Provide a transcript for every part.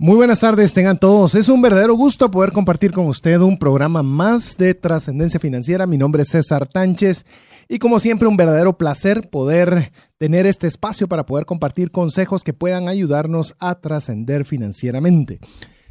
Muy buenas tardes, tengan todos. Es un verdadero gusto poder compartir con usted un programa más de trascendencia financiera. Mi nombre es César Tánchez y como siempre un verdadero placer poder tener este espacio para poder compartir consejos que puedan ayudarnos a trascender financieramente.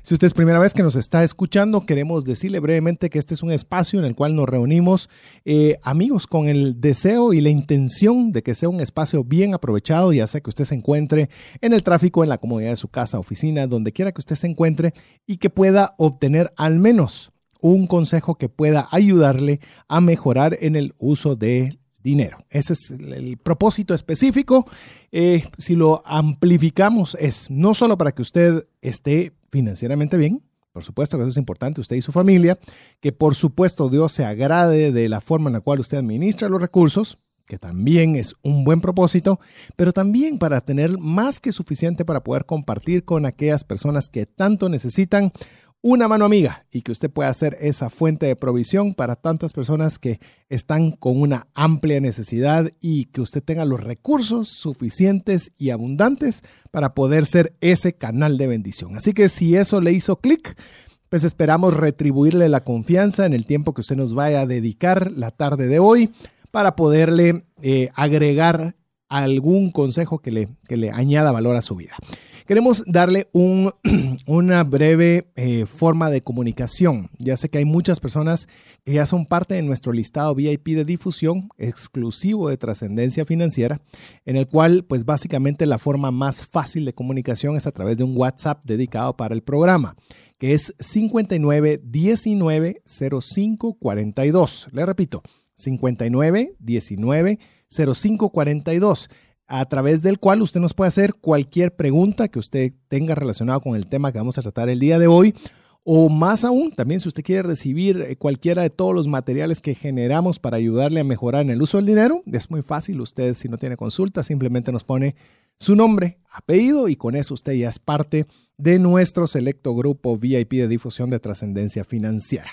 Si usted es primera vez que nos está escuchando, queremos decirle brevemente que este es un espacio en el cual nos reunimos eh, amigos con el deseo y la intención de que sea un espacio bien aprovechado, ya sea que usted se encuentre en el tráfico, en la comodidad de su casa, oficina, donde quiera que usted se encuentre y que pueda obtener al menos un consejo que pueda ayudarle a mejorar en el uso de dinero. Ese es el propósito específico. Eh, si lo amplificamos es no solo para que usted esté financieramente bien, por supuesto que eso es importante, usted y su familia, que por supuesto Dios se agrade de la forma en la cual usted administra los recursos, que también es un buen propósito, pero también para tener más que suficiente para poder compartir con aquellas personas que tanto necesitan una mano amiga y que usted pueda ser esa fuente de provisión para tantas personas que están con una amplia necesidad y que usted tenga los recursos suficientes y abundantes para poder ser ese canal de bendición. Así que si eso le hizo clic, pues esperamos retribuirle la confianza en el tiempo que usted nos vaya a dedicar la tarde de hoy para poderle eh, agregar algún consejo que le, que le añada valor a su vida. Queremos darle un, una breve eh, forma de comunicación. Ya sé que hay muchas personas que ya son parte de nuestro listado VIP de difusión exclusivo de trascendencia financiera, en el cual pues básicamente la forma más fácil de comunicación es a través de un WhatsApp dedicado para el programa, que es 59 19 05 42. Le repito, 59 19 05 42 a través del cual usted nos puede hacer cualquier pregunta que usted tenga relacionada con el tema que vamos a tratar el día de hoy. O más aún, también si usted quiere recibir eh, cualquiera de todos los materiales que generamos para ayudarle a mejorar en el uso del dinero, es muy fácil. Usted si no tiene consulta, simplemente nos pone su nombre, apellido y con eso usted ya es parte de nuestro selecto grupo VIP de difusión de trascendencia financiera.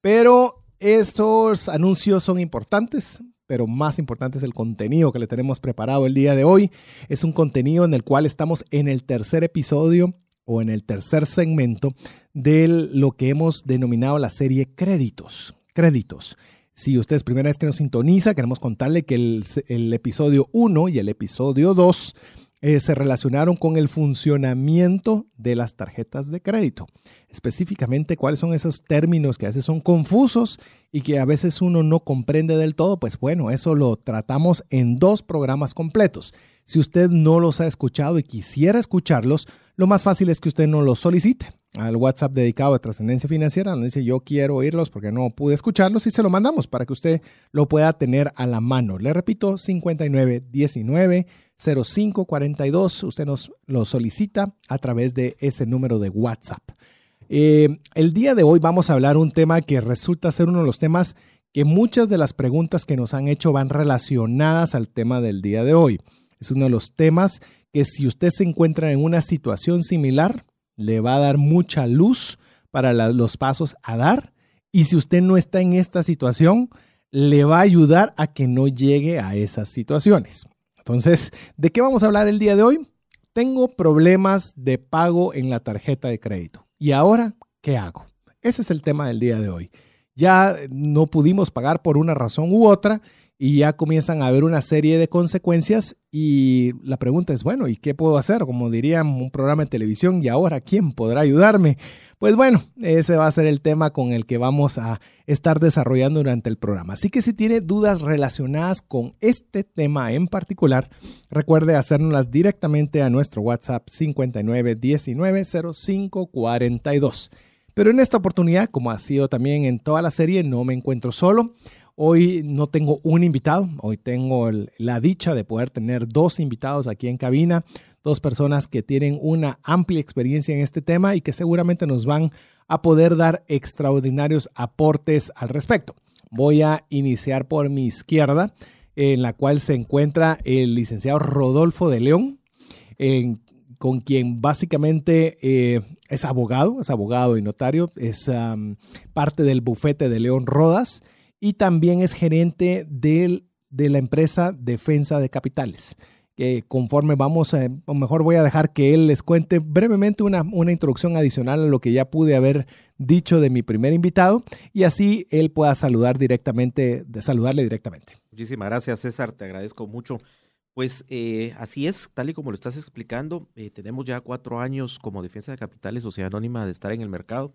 Pero estos anuncios son importantes pero más importante es el contenido que le tenemos preparado el día de hoy. Es un contenido en el cual estamos en el tercer episodio o en el tercer segmento de lo que hemos denominado la serie créditos. Créditos. Si usted es primera vez que nos sintoniza, queremos contarle que el, episodio 1 y el episodio 2 eh, se relacionaron con el funcionamiento de las tarjetas de crédito específicamente cuáles son esos términos que a veces son confusos y que a veces uno no comprende del todo, pues bueno, eso lo tratamos en dos programas completos. Si usted no los ha escuchado y quisiera escucharlos, lo más fácil es que usted no los solicite al WhatsApp dedicado a trascendencia financiera, nos dice yo quiero oírlos porque no pude escucharlos y se lo mandamos para que usted lo pueda tener a la mano. Le repito, 5919 0542, usted nos lo solicita a través de ese número de WhatsApp. Eh, el día de hoy vamos a hablar un tema que resulta ser uno de los temas que muchas de las preguntas que nos han hecho van relacionadas al tema del día de hoy. Es uno de los temas que si usted se encuentra en una situación similar, le va a dar mucha luz para los pasos a dar. Y si usted no está en esta situación, le va a ayudar a que no llegue a esas situaciones. Entonces, ¿de qué vamos a hablar el día de hoy? Tengo problemas de pago en la tarjeta de crédito. ¿Y ahora qué hago? Ese es el tema del día de hoy. Ya no pudimos pagar por una razón u otra y ya comienzan a haber una serie de consecuencias y la pregunta es, bueno, ¿y qué puedo hacer? Como dirían un programa de televisión, ¿y ahora quién podrá ayudarme? Pues bueno, ese va a ser el tema con el que vamos a estar desarrollando durante el programa. Así que si tiene dudas relacionadas con este tema en particular, recuerde hacérnoslas directamente a nuestro WhatsApp 59190542. Pero en esta oportunidad, como ha sido también en toda la serie, no me encuentro solo. Hoy no tengo un invitado, hoy tengo la dicha de poder tener dos invitados aquí en cabina, dos personas que tienen una amplia experiencia en este tema y que seguramente nos van a poder dar extraordinarios aportes al respecto. Voy a iniciar por mi izquierda, en la cual se encuentra el licenciado Rodolfo de León, con quien básicamente eh, es abogado, es abogado y notario, es parte del bufete de León Rodas y también es gerente de la empresa Defensa de Capitales. Conforme vamos, a, o mejor voy a dejar que él les cuente brevemente una, una introducción adicional a lo que ya pude haber dicho de mi primer invitado y así él pueda saludar directamente, saludarle directamente. Muchísimas gracias, César. Te agradezco mucho. Pues eh, así es, tal y como lo estás explicando, eh, tenemos ya cuatro años como Defensa de Capitales, Sociedad Anónima, de estar en el mercado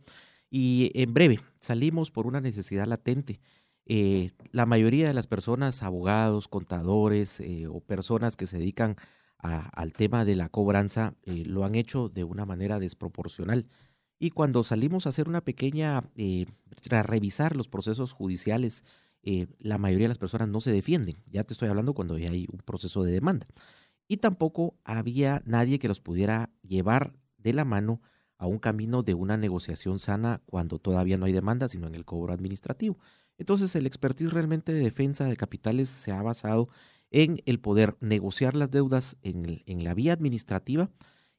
y en breve salimos por una necesidad latente. Eh, la mayoría de las personas, abogados, contadores o personas que se dedican al tema de la cobranza, lo han hecho de una manera desproporcional. Y cuando salimos a hacer una pequeña, a revisar los procesos judiciales, eh, la mayoría de las personas no se defienden. Ya te estoy hablando cuando ya hay un proceso de demanda. Y tampoco había nadie que los pudiera llevar de la mano a un camino de una negociación sana cuando todavía no hay demanda, sino en el cobro administrativo. Entonces, el expertise realmente de defensa de capitales se ha basado en el poder negociar las deudas en, la vía administrativa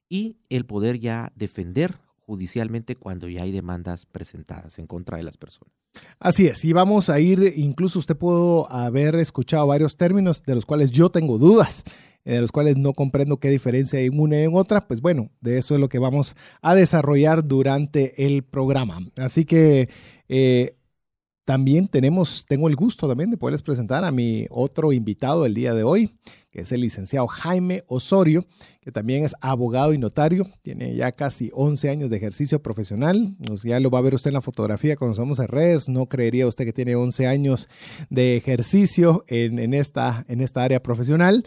y el poder ya defender judicialmente cuando ya hay demandas presentadas en contra de las personas. Así es, y vamos a ir, incluso usted pudo haber escuchado varios términos de los cuales yo tengo dudas, de los cuales no comprendo qué diferencia hay en una y en otra, pues bueno, de eso es lo que vamos a desarrollar durante el programa. Así que eh, también tenemos, tengo el gusto también de poderles presentar a mi otro invitado el día de hoy, que es el licenciado Jaime Osorio, que también es abogado y notario, tiene ya casi 11 años de ejercicio profesional, ya lo va a ver usted en la fotografía cuando somos en redes, no creería usted que tiene 11 años de ejercicio en, esta, en esta área profesional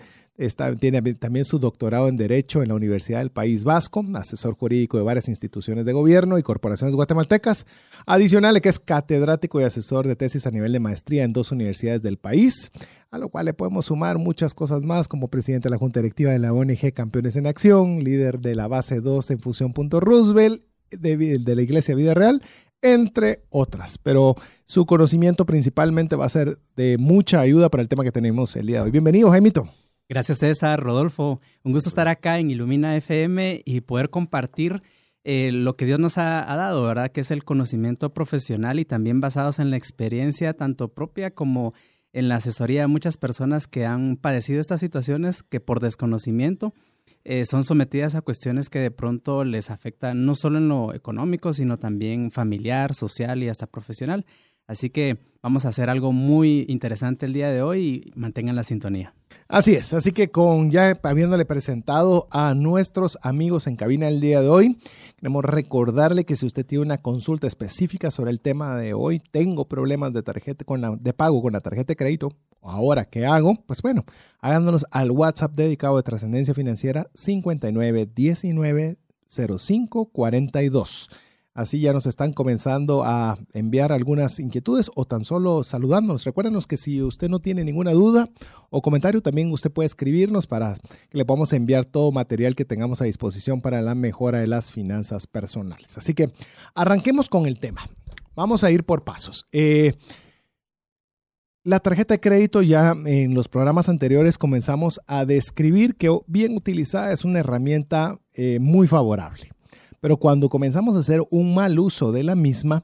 tiene también su doctorado en Derecho en la Universidad del País Vasco, asesor jurídico de varias instituciones de gobierno y corporaciones guatemaltecas. Adicional, es catedrático y asesor de tesis a nivel de maestría en dos universidades del país, a lo cual le podemos sumar muchas cosas más, como presidente de la Junta Directiva de la ONG Campeones en Acción, líder de la base 2 en Fusión.Roosevelt, de, de la Iglesia Vida Real, entre otras. Pero su conocimiento principalmente va a ser de mucha ayuda para el tema que tenemos el día de hoy. Bienvenido, Jaimito. Gracias César, Rodolfo. Un gusto estar acá en Ilumina FM y poder compartir eh, lo que Dios nos ha, dado, ¿verdad? Que es el conocimiento profesional y también basados en la experiencia tanto propia como en la asesoría de muchas personas que han padecido estas situaciones que por desconocimiento eh, son sometidas a cuestiones que de pronto les afectan no solo en lo económico, sino también familiar, social y hasta profesional. Así que vamos a hacer algo muy interesante el día de hoy y mantengan la sintonía. Así es, así que con ya habiéndole presentado a nuestros amigos en cabina el día de hoy, queremos recordarle que si usted tiene una consulta específica sobre el tema de hoy, tengo problemas de tarjeta con la, de pago con la tarjeta de crédito, ahora qué hago, pues bueno, háganos al WhatsApp dedicado de trascendencia financiera 5919 0542. Así ya nos están comenzando a enviar algunas inquietudes o tan solo saludándonos. Recuérdenos que si usted no tiene ninguna duda o comentario, también usted puede escribirnos para que le podamos enviar todo material que tengamos a disposición para la mejora de las finanzas personales. Así que arranquemos con el tema. Vamos a ir por pasos. Eh, la tarjeta de crédito ya en los programas anteriores comenzamos a describir que bien utilizada es una herramienta eh, muy favorable. Pero cuando comenzamos a hacer un mal uso de la misma,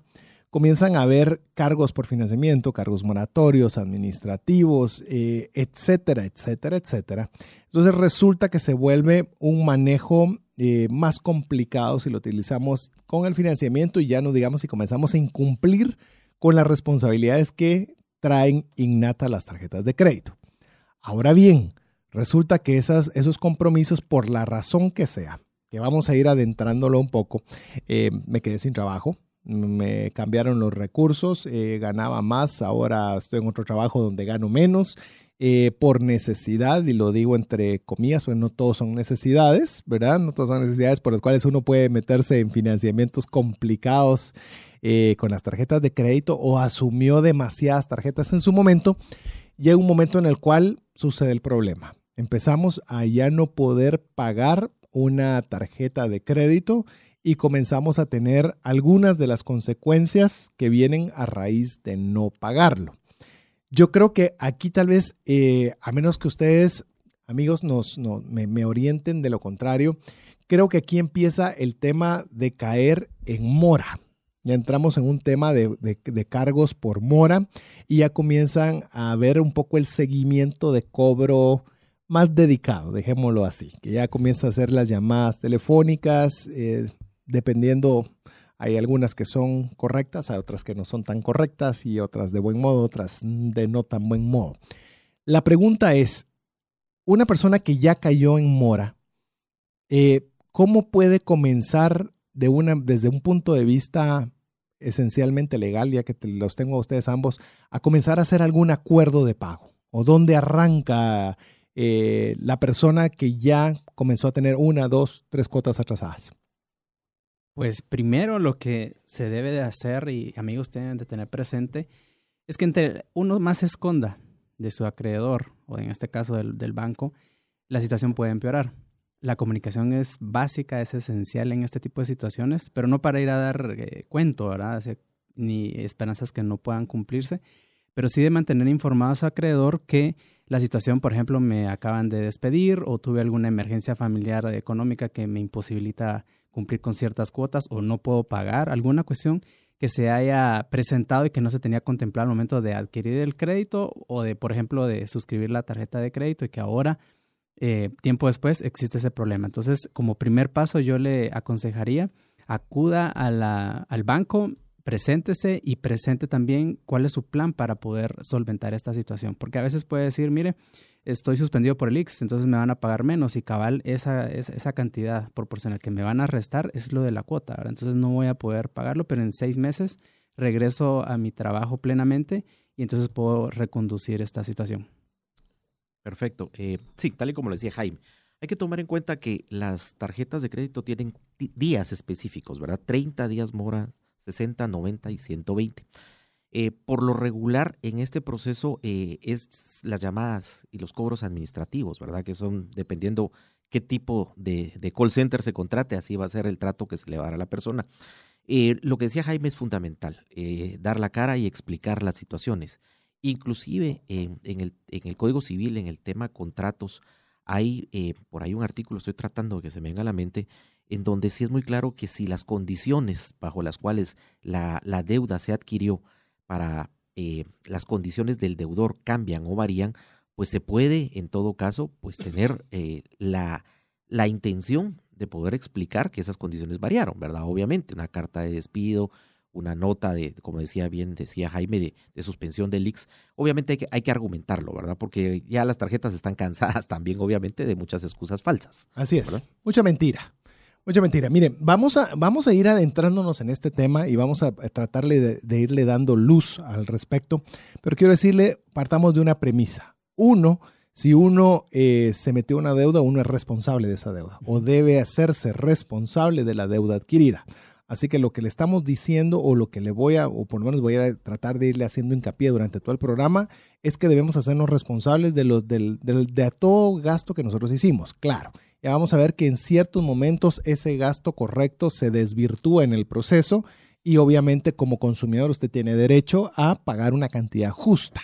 comienzan a haber cargos por financiamiento, cargos moratorios, administrativos, eh, etcétera, etcétera, etcétera. Entonces resulta que se vuelve un manejo eh, más complicado si lo utilizamos con el financiamiento y ya no digamos si comenzamos a incumplir con las responsabilidades que traen innata las tarjetas de crédito. Ahora bien, resulta que esos compromisos, por la razón que sea, que vamos a ir adentrándolo un poco. Eh, me quedé sin trabajo, me cambiaron los recursos, eh, ganaba más, ahora estoy en otro trabajo donde gano menos. Eh, por necesidad, y lo digo entre comillas, pues no todos son necesidades, ¿verdad? No todos son necesidades por las cuales uno puede meterse en financiamientos complicados con las tarjetas de crédito o asumió demasiadas tarjetas en su momento. Llega un momento en el cual sucede el problema. Empezamos a ya no poder pagar una tarjeta de crédito y comenzamos a tener algunas de las consecuencias que vienen a raíz de no pagarlo. Yo creo que aquí tal vez, eh, a menos que ustedes, amigos, nos, me, orienten de lo contrario, creo que aquí empieza el tema de caer en mora. Ya entramos en un tema de, de, cargos por mora y ya comienzan a ver un poco el seguimiento de cobro más dedicado, dejémoslo así, que ya comienza a hacer las llamadas telefónicas, eh, dependiendo, hay algunas que son correctas, hay otras que no son tan correctas y otras de buen modo, otras de no tan buen modo. La pregunta es, una persona que ya cayó en mora, eh, ¿cómo puede comenzar de una, desde un punto de vista esencialmente legal, ya que los tengo a ustedes ambos, a comenzar a hacer algún acuerdo de pago? ¿O dónde arranca eh, la persona que ya comenzó a tener una, dos, tres cuotas atrasadas? Pues primero lo que se debe de hacer, y amigos tienen de tener presente, es que entre uno más se esconda de su acreedor, o en este caso del, banco, la situación puede empeorar. La comunicación es básica, es esencial en este tipo de situaciones, pero no para ir a dar eh, cuento, ¿verdad? ni esperanzas que no puedan cumplirse, pero sí de mantener informado a su acreedor que la situación, por ejemplo, me acaban de despedir o tuve alguna emergencia familiar económica que me imposibilita cumplir con ciertas cuotas o no puedo pagar, alguna cuestión que se haya presentado y que no se tenía contemplado al momento de adquirir el crédito o de, por ejemplo, de suscribir la tarjeta de crédito y que ahora, eh, tiempo después, existe ese problema. Entonces, como primer paso, yo le aconsejaría, acuda a al banco, preséntese y presente también cuál es su plan para poder solventar esta situación. Porque a veces puede decir, mire, estoy suspendido por el IX, entonces me van a pagar menos y cabal esa, esa, cantidad proporcional que me van a restar es lo de la cuota, entonces no voy a poder pagarlo, pero en seis meses regreso a mi trabajo plenamente y entonces puedo reconducir esta situación. Perfecto. Eh, sí, tal y como le decía Jaime, hay que tomar en cuenta que las tarjetas de crédito tienen días específicos, ¿verdad? 30 días mora, 60, 90 y 120. Eh, por lo regular, en este proceso eh, es las llamadas y los cobros administrativos, ¿verdad? Que son dependiendo qué tipo de, call center se contrate, así va a ser el trato que se le va a dar a la persona. Eh, lo que decía Jaime es fundamental, dar la cara y explicar las situaciones. Inclusive en, el, en el Código Civil, en el tema contratos, hay por ahí un artículo, estoy tratando de que se me venga a la mente, en donde sí es muy claro que si las condiciones bajo las cuales la, la deuda se adquirió para eh, las condiciones del deudor cambian o varían, pues se puede en todo caso pues tener eh, la, la intención de poder explicar que esas condiciones variaron, ¿verdad? Obviamente, una carta de despido, una nota de, como decía bien, decía Jaime, de, suspensión del IX, obviamente hay que, hay que argumentarlo, ¿verdad? Porque ya las tarjetas están cansadas también, obviamente, de muchas excusas falsas. Así es, mucha mentira. Mucha mentira. Miren, vamos a, vamos a ir adentrándonos en este tema y vamos a tratarle de, irle dando luz al respecto. Pero quiero decirle, partamos de una premisa. Uno, si uno eh, se metió una deuda, uno es responsable de esa deuda o debe hacerse responsable de la deuda adquirida. Así que lo que le estamos diciendo o lo que le voy a, o por lo menos voy a tratar de irle haciendo hincapié durante todo el programa, es que debemos hacernos responsables de, los, del, de todo gasto que nosotros hicimos. Claro, ya vamos a ver que en ciertos momentos ese gasto correcto se desvirtúa en el proceso y obviamente como consumidor usted tiene derecho a pagar una cantidad justa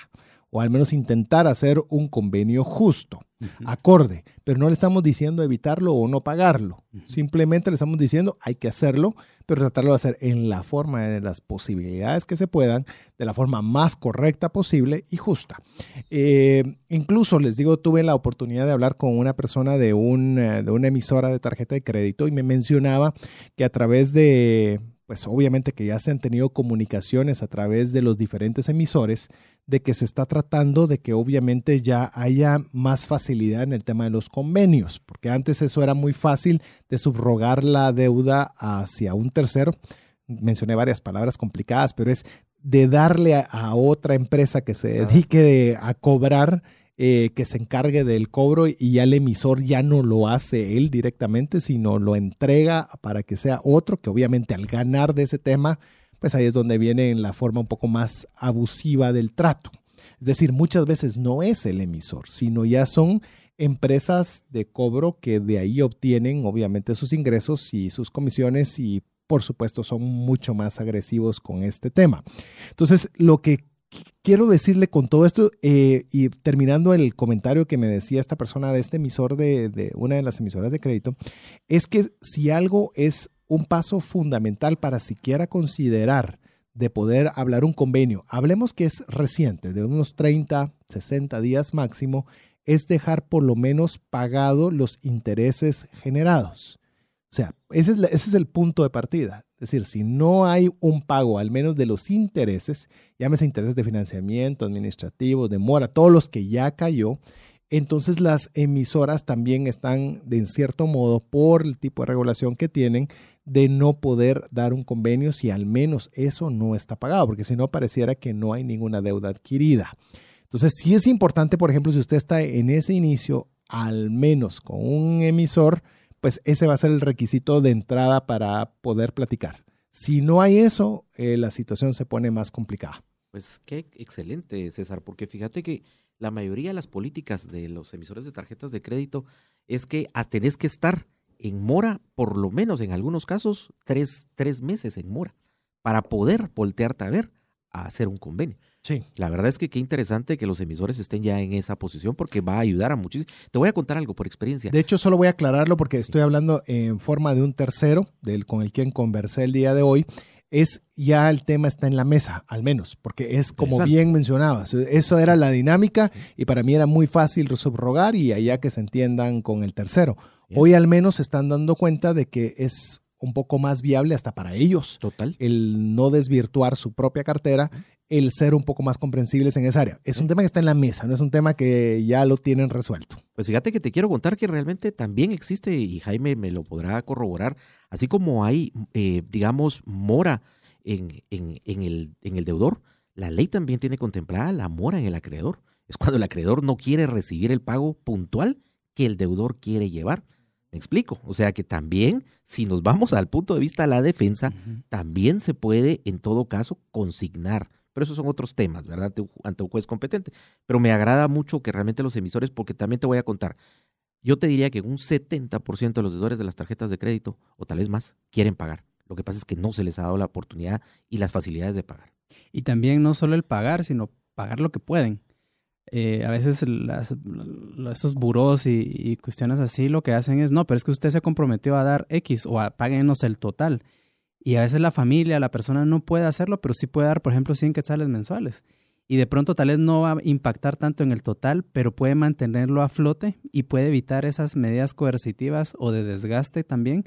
o al menos intentar hacer un convenio justo, acorde, pero no le estamos diciendo evitarlo o no pagarlo, simplemente le estamos diciendo hay que hacerlo, pero tratarlo de hacer en la forma de las posibilidades que se puedan, de la forma más correcta posible y justa. Eh, incluso les digo, tuve la oportunidad de hablar con una persona de, un, eh, de una emisora de tarjeta de crédito y me mencionaba que a través de pues obviamente que ya se han tenido comunicaciones a través de los diferentes emisores de que se está tratando de que obviamente ya haya más facilidad en el tema de los convenios, porque antes eso era muy fácil de subrogar la deuda hacia un tercero. Mencioné varias palabras complicadas, pero es de darle a, otra empresa que se dedique a cobrar eh, que se encargue del cobro y ya el emisor ya no lo hace él directamente, sino lo entrega para que sea otro, que obviamente al ganar de ese tema, pues ahí es donde viene en la forma un poco más abusiva del trato. Es decir, muchas veces no es el emisor, sino ya son empresas de cobro que de ahí obtienen obviamente sus ingresos y sus comisiones y por supuesto son mucho más agresivos con este tema. Entonces, lo que quiero decirle con todo esto, eh, y terminando el comentario que me decía esta persona de este emisor de, una de las emisoras de crédito, es que si algo es un paso fundamental para siquiera considerar de poder hablar un convenio, hablemos que es reciente, de unos 30, 60 días máximo, es dejar por lo menos pagado los intereses generados. O sea, ese es, ese es el punto de partida. Es decir, si no hay un pago, al menos de los intereses, llámese intereses de financiamiento, administrativo, de mora, todos los que ya cayó, entonces las emisoras también están, de en cierto modo, por el tipo de regulación que tienen, de no poder dar un convenio si al menos eso no está pagado, porque si no pareciera que no hay ninguna deuda adquirida. Entonces sí es importante, por ejemplo, si usted está en ese inicio, al menos con un emisor, pues ese va a ser el requisito de entrada para poder platicar. Si no hay eso, eh, la situación se pone más complicada. Pues qué excelente, César, porque fíjate que la mayoría de las políticas de los emisores de tarjetas de crédito es que tenés que estar en mora, por lo menos en algunos casos, tres, tres meses en mora, para poder voltearte a ver a hacer un convenio. Sí. La verdad es que qué interesante que los emisores estén ya en esa posición porque va a ayudar a muchísimos. Te voy a contar algo por experiencia. De hecho, solo voy a aclararlo porque estoy hablando en forma de un tercero, del con el quien conversé el día de hoy. Es ya el tema está en la mesa, al menos, porque es como bien mencionabas. Eso era la dinámica y para mí era muy fácil subrogar y allá que se entiendan con el tercero. Hoy al menos se están dando cuenta de que es un poco más viable hasta para ellos. Total. El no desvirtuar su propia cartera el ser un poco más comprensibles en esa área. Es un tema que está en la mesa, no es un tema que ya lo tienen resuelto. Pues fíjate que te quiero contar que realmente también existe, y Jaime me lo podrá corroborar, así como hay, eh, digamos, mora en, en, en, el, en el deudor, la ley también tiene contemplada la mora en el acreedor. Es cuando el acreedor no quiere recibir el pago puntual que el deudor quiere llevar. Me explico. O sea que también, si nos vamos al punto de vista de la defensa, también se puede, en todo caso, consignar pero esos son otros temas, ¿verdad? Ante un juez competente. Pero me agrada mucho que realmente los emisores, porque también te voy a contar, yo te diría que un 70% de los deudores de las tarjetas de crédito, o tal vez más, quieren pagar. Lo que pasa es que no se les ha dado la oportunidad y las facilidades de pagar. Y también no solo el pagar, sino pagar lo que pueden. Eh, a veces las, estos buros y, cuestiones así lo que hacen es, no, pero es que usted se comprometió a dar X o a páguenos el total. Y a veces la familia, la persona no puede hacerlo, pero sí puede dar, por ejemplo, 100 quetzales mensuales. Y de pronto tal vez no va a impactar tanto en el total, pero puede mantenerlo a flote y puede evitar esas medidas coercitivas o de desgaste también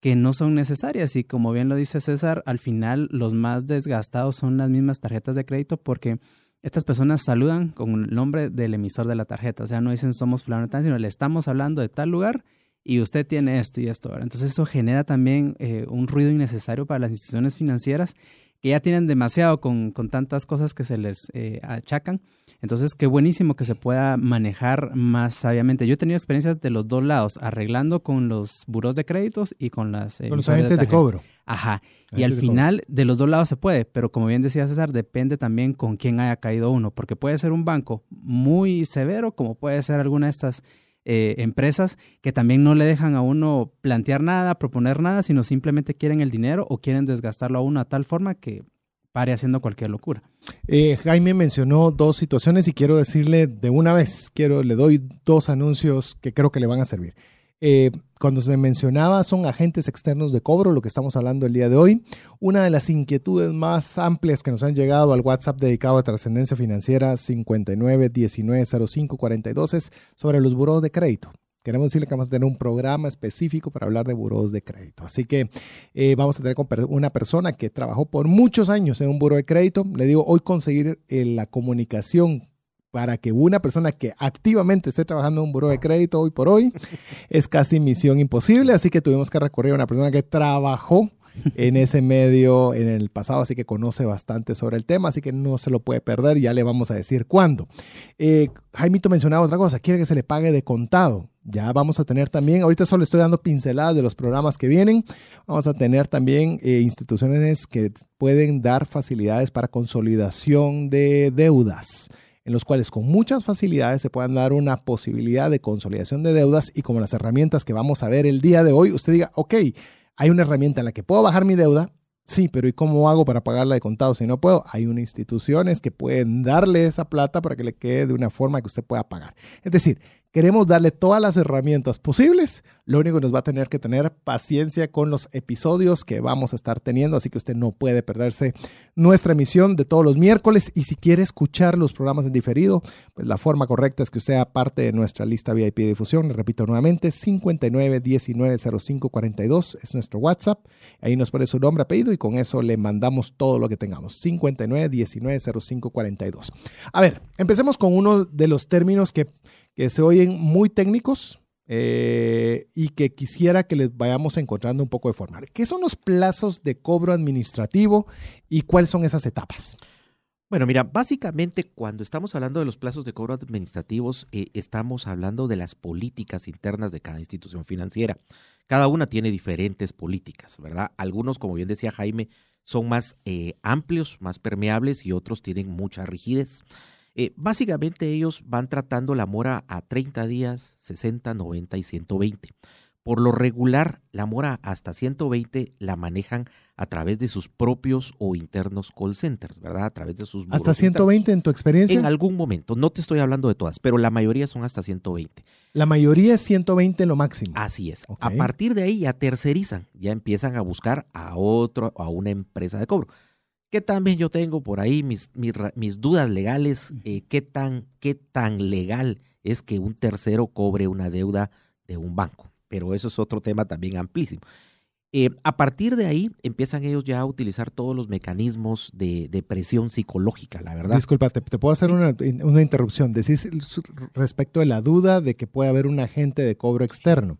que no son necesarias. Y como bien lo dice César, al final los más desgastados son las mismas tarjetas de crédito porque estas personas saludan con el nombre del emisor de la tarjeta. O sea, no dicen somos fulano tal, sino le estamos hablando de tal lugar y usted tiene esto y esto. Entonces eso genera también eh, un ruido innecesario para las instituciones financieras que ya tienen demasiado con, con tantas cosas que se les eh, achacan. Entonces, qué buenísimo que se pueda manejar más sabiamente. Yo he tenido experiencias de los dos lados, arreglando con los buros de créditos y con las... con los agentes de, cobro. Ajá. y al final, de los dos lados se puede, pero como bien decía César, depende también con quién haya caído uno, porque puede ser un banco muy severo, como puede ser alguna de estas eh, empresas que también no le dejan a uno plantear nada, proponer nada, sino simplemente quieren el dinero o quieren desgastarlo a uno a tal forma que pare haciendo cualquier locura. Eh, Jaime mencionó dos situaciones y quiero decirle de una vez, quiero, le doy dos anuncios que creo que le van a servir. Eh, cuando se mencionaba son agentes externos de cobro, lo que estamos hablando el día de hoy. Una de las inquietudes más amplias que nos han llegado al WhatsApp dedicado a trascendencia financiera 59190542 es sobre los buros de crédito. Queremos decirle que vamos a tener un programa específico para hablar de buros de crédito. Así que eh, vamos a tener una persona que trabajó por muchos años en un buro de crédito. Le digo, hoy conseguir eh, la comunicación para que una persona que activamente esté trabajando en un buro de crédito hoy por hoy es casi misión imposible, así que tuvimos que recurrir a una persona que trabajó en ese medio en el pasado, así que conoce bastante sobre el tema, así que no se lo puede perder, ya le vamos a decir cuándo. Eh, Jaimito mencionaba otra cosa, quiere que se le pague de contado. Ya vamos a tener también, ahorita solo estoy dando pinceladas de los programas que vienen, vamos a tener también eh, instituciones que pueden dar facilidades para consolidación de deudas. En los cuales con muchas facilidades se puedan dar una posibilidad de consolidación de deudas y como las herramientas que vamos a ver el día de hoy, usted diga, ok, hay una herramienta en la que puedo bajar mi deuda, Sí, pero ¿y cómo hago para pagarla de contado si no puedo? Hay unas instituciones que pueden darle esa plata para que le quede de una forma que usted pueda pagar. Es decir, Queremos darle todas las herramientas posibles. Lo único que nos va a tener que tener paciencia con los episodios que vamos a estar teniendo, así que usted no puede perderse nuestra emisión de todos los miércoles. Y si quiere escuchar los programas en diferido, pues la forma correcta es que usted sea parte de nuestra lista VIP de difusión. Repito nuevamente, 59190542 es nuestro WhatsApp. Ahí nos pone su nombre, apellido y con eso le mandamos todo lo que tengamos. 59190542. A ver, empecemos con uno de los términos que que se oyen muy técnicos eh, y que quisiera que les vayamos encontrando un poco de forma. ¿Qué son los plazos de cobro administrativo y cuáles son esas etapas? Bueno, mira, básicamente cuando estamos hablando de los plazos de cobro administrativos, eh, estamos hablando de las políticas internas de cada institución financiera. Cada una tiene diferentes políticas, ¿verdad? Algunos, como bien decía Jaime, son más eh, amplios, más permeables y otros tienen mucha rigidez. Eh, básicamente ellos van tratando la mora a 30 días, 60, 90 y 120. Por lo regular, la mora hasta 120 la manejan a través de sus propios o internos call centers, ¿verdad? A través de sus... ¿Hasta 120 en tu experiencia? En algún momento, no te estoy hablando de todas, pero la mayoría son hasta 120. La mayoría es 120 lo máximo. Así es. A partir de ahí ya tercerizan, ya empiezan a buscar a otro, a una empresa de cobro que también yo tengo por ahí mis, mis, dudas legales, eh, qué, tan, qué tan legal es que un tercero cobre una deuda de un banco. Pero eso es otro tema también amplísimo. Eh, a partir de ahí empiezan ellos ya a utilizar todos los mecanismos de, presión psicológica, la verdad. Disculpa, te, puedo hacer una, una, interrupción. Decís respecto de la duda de que puede haber un agente de cobro externo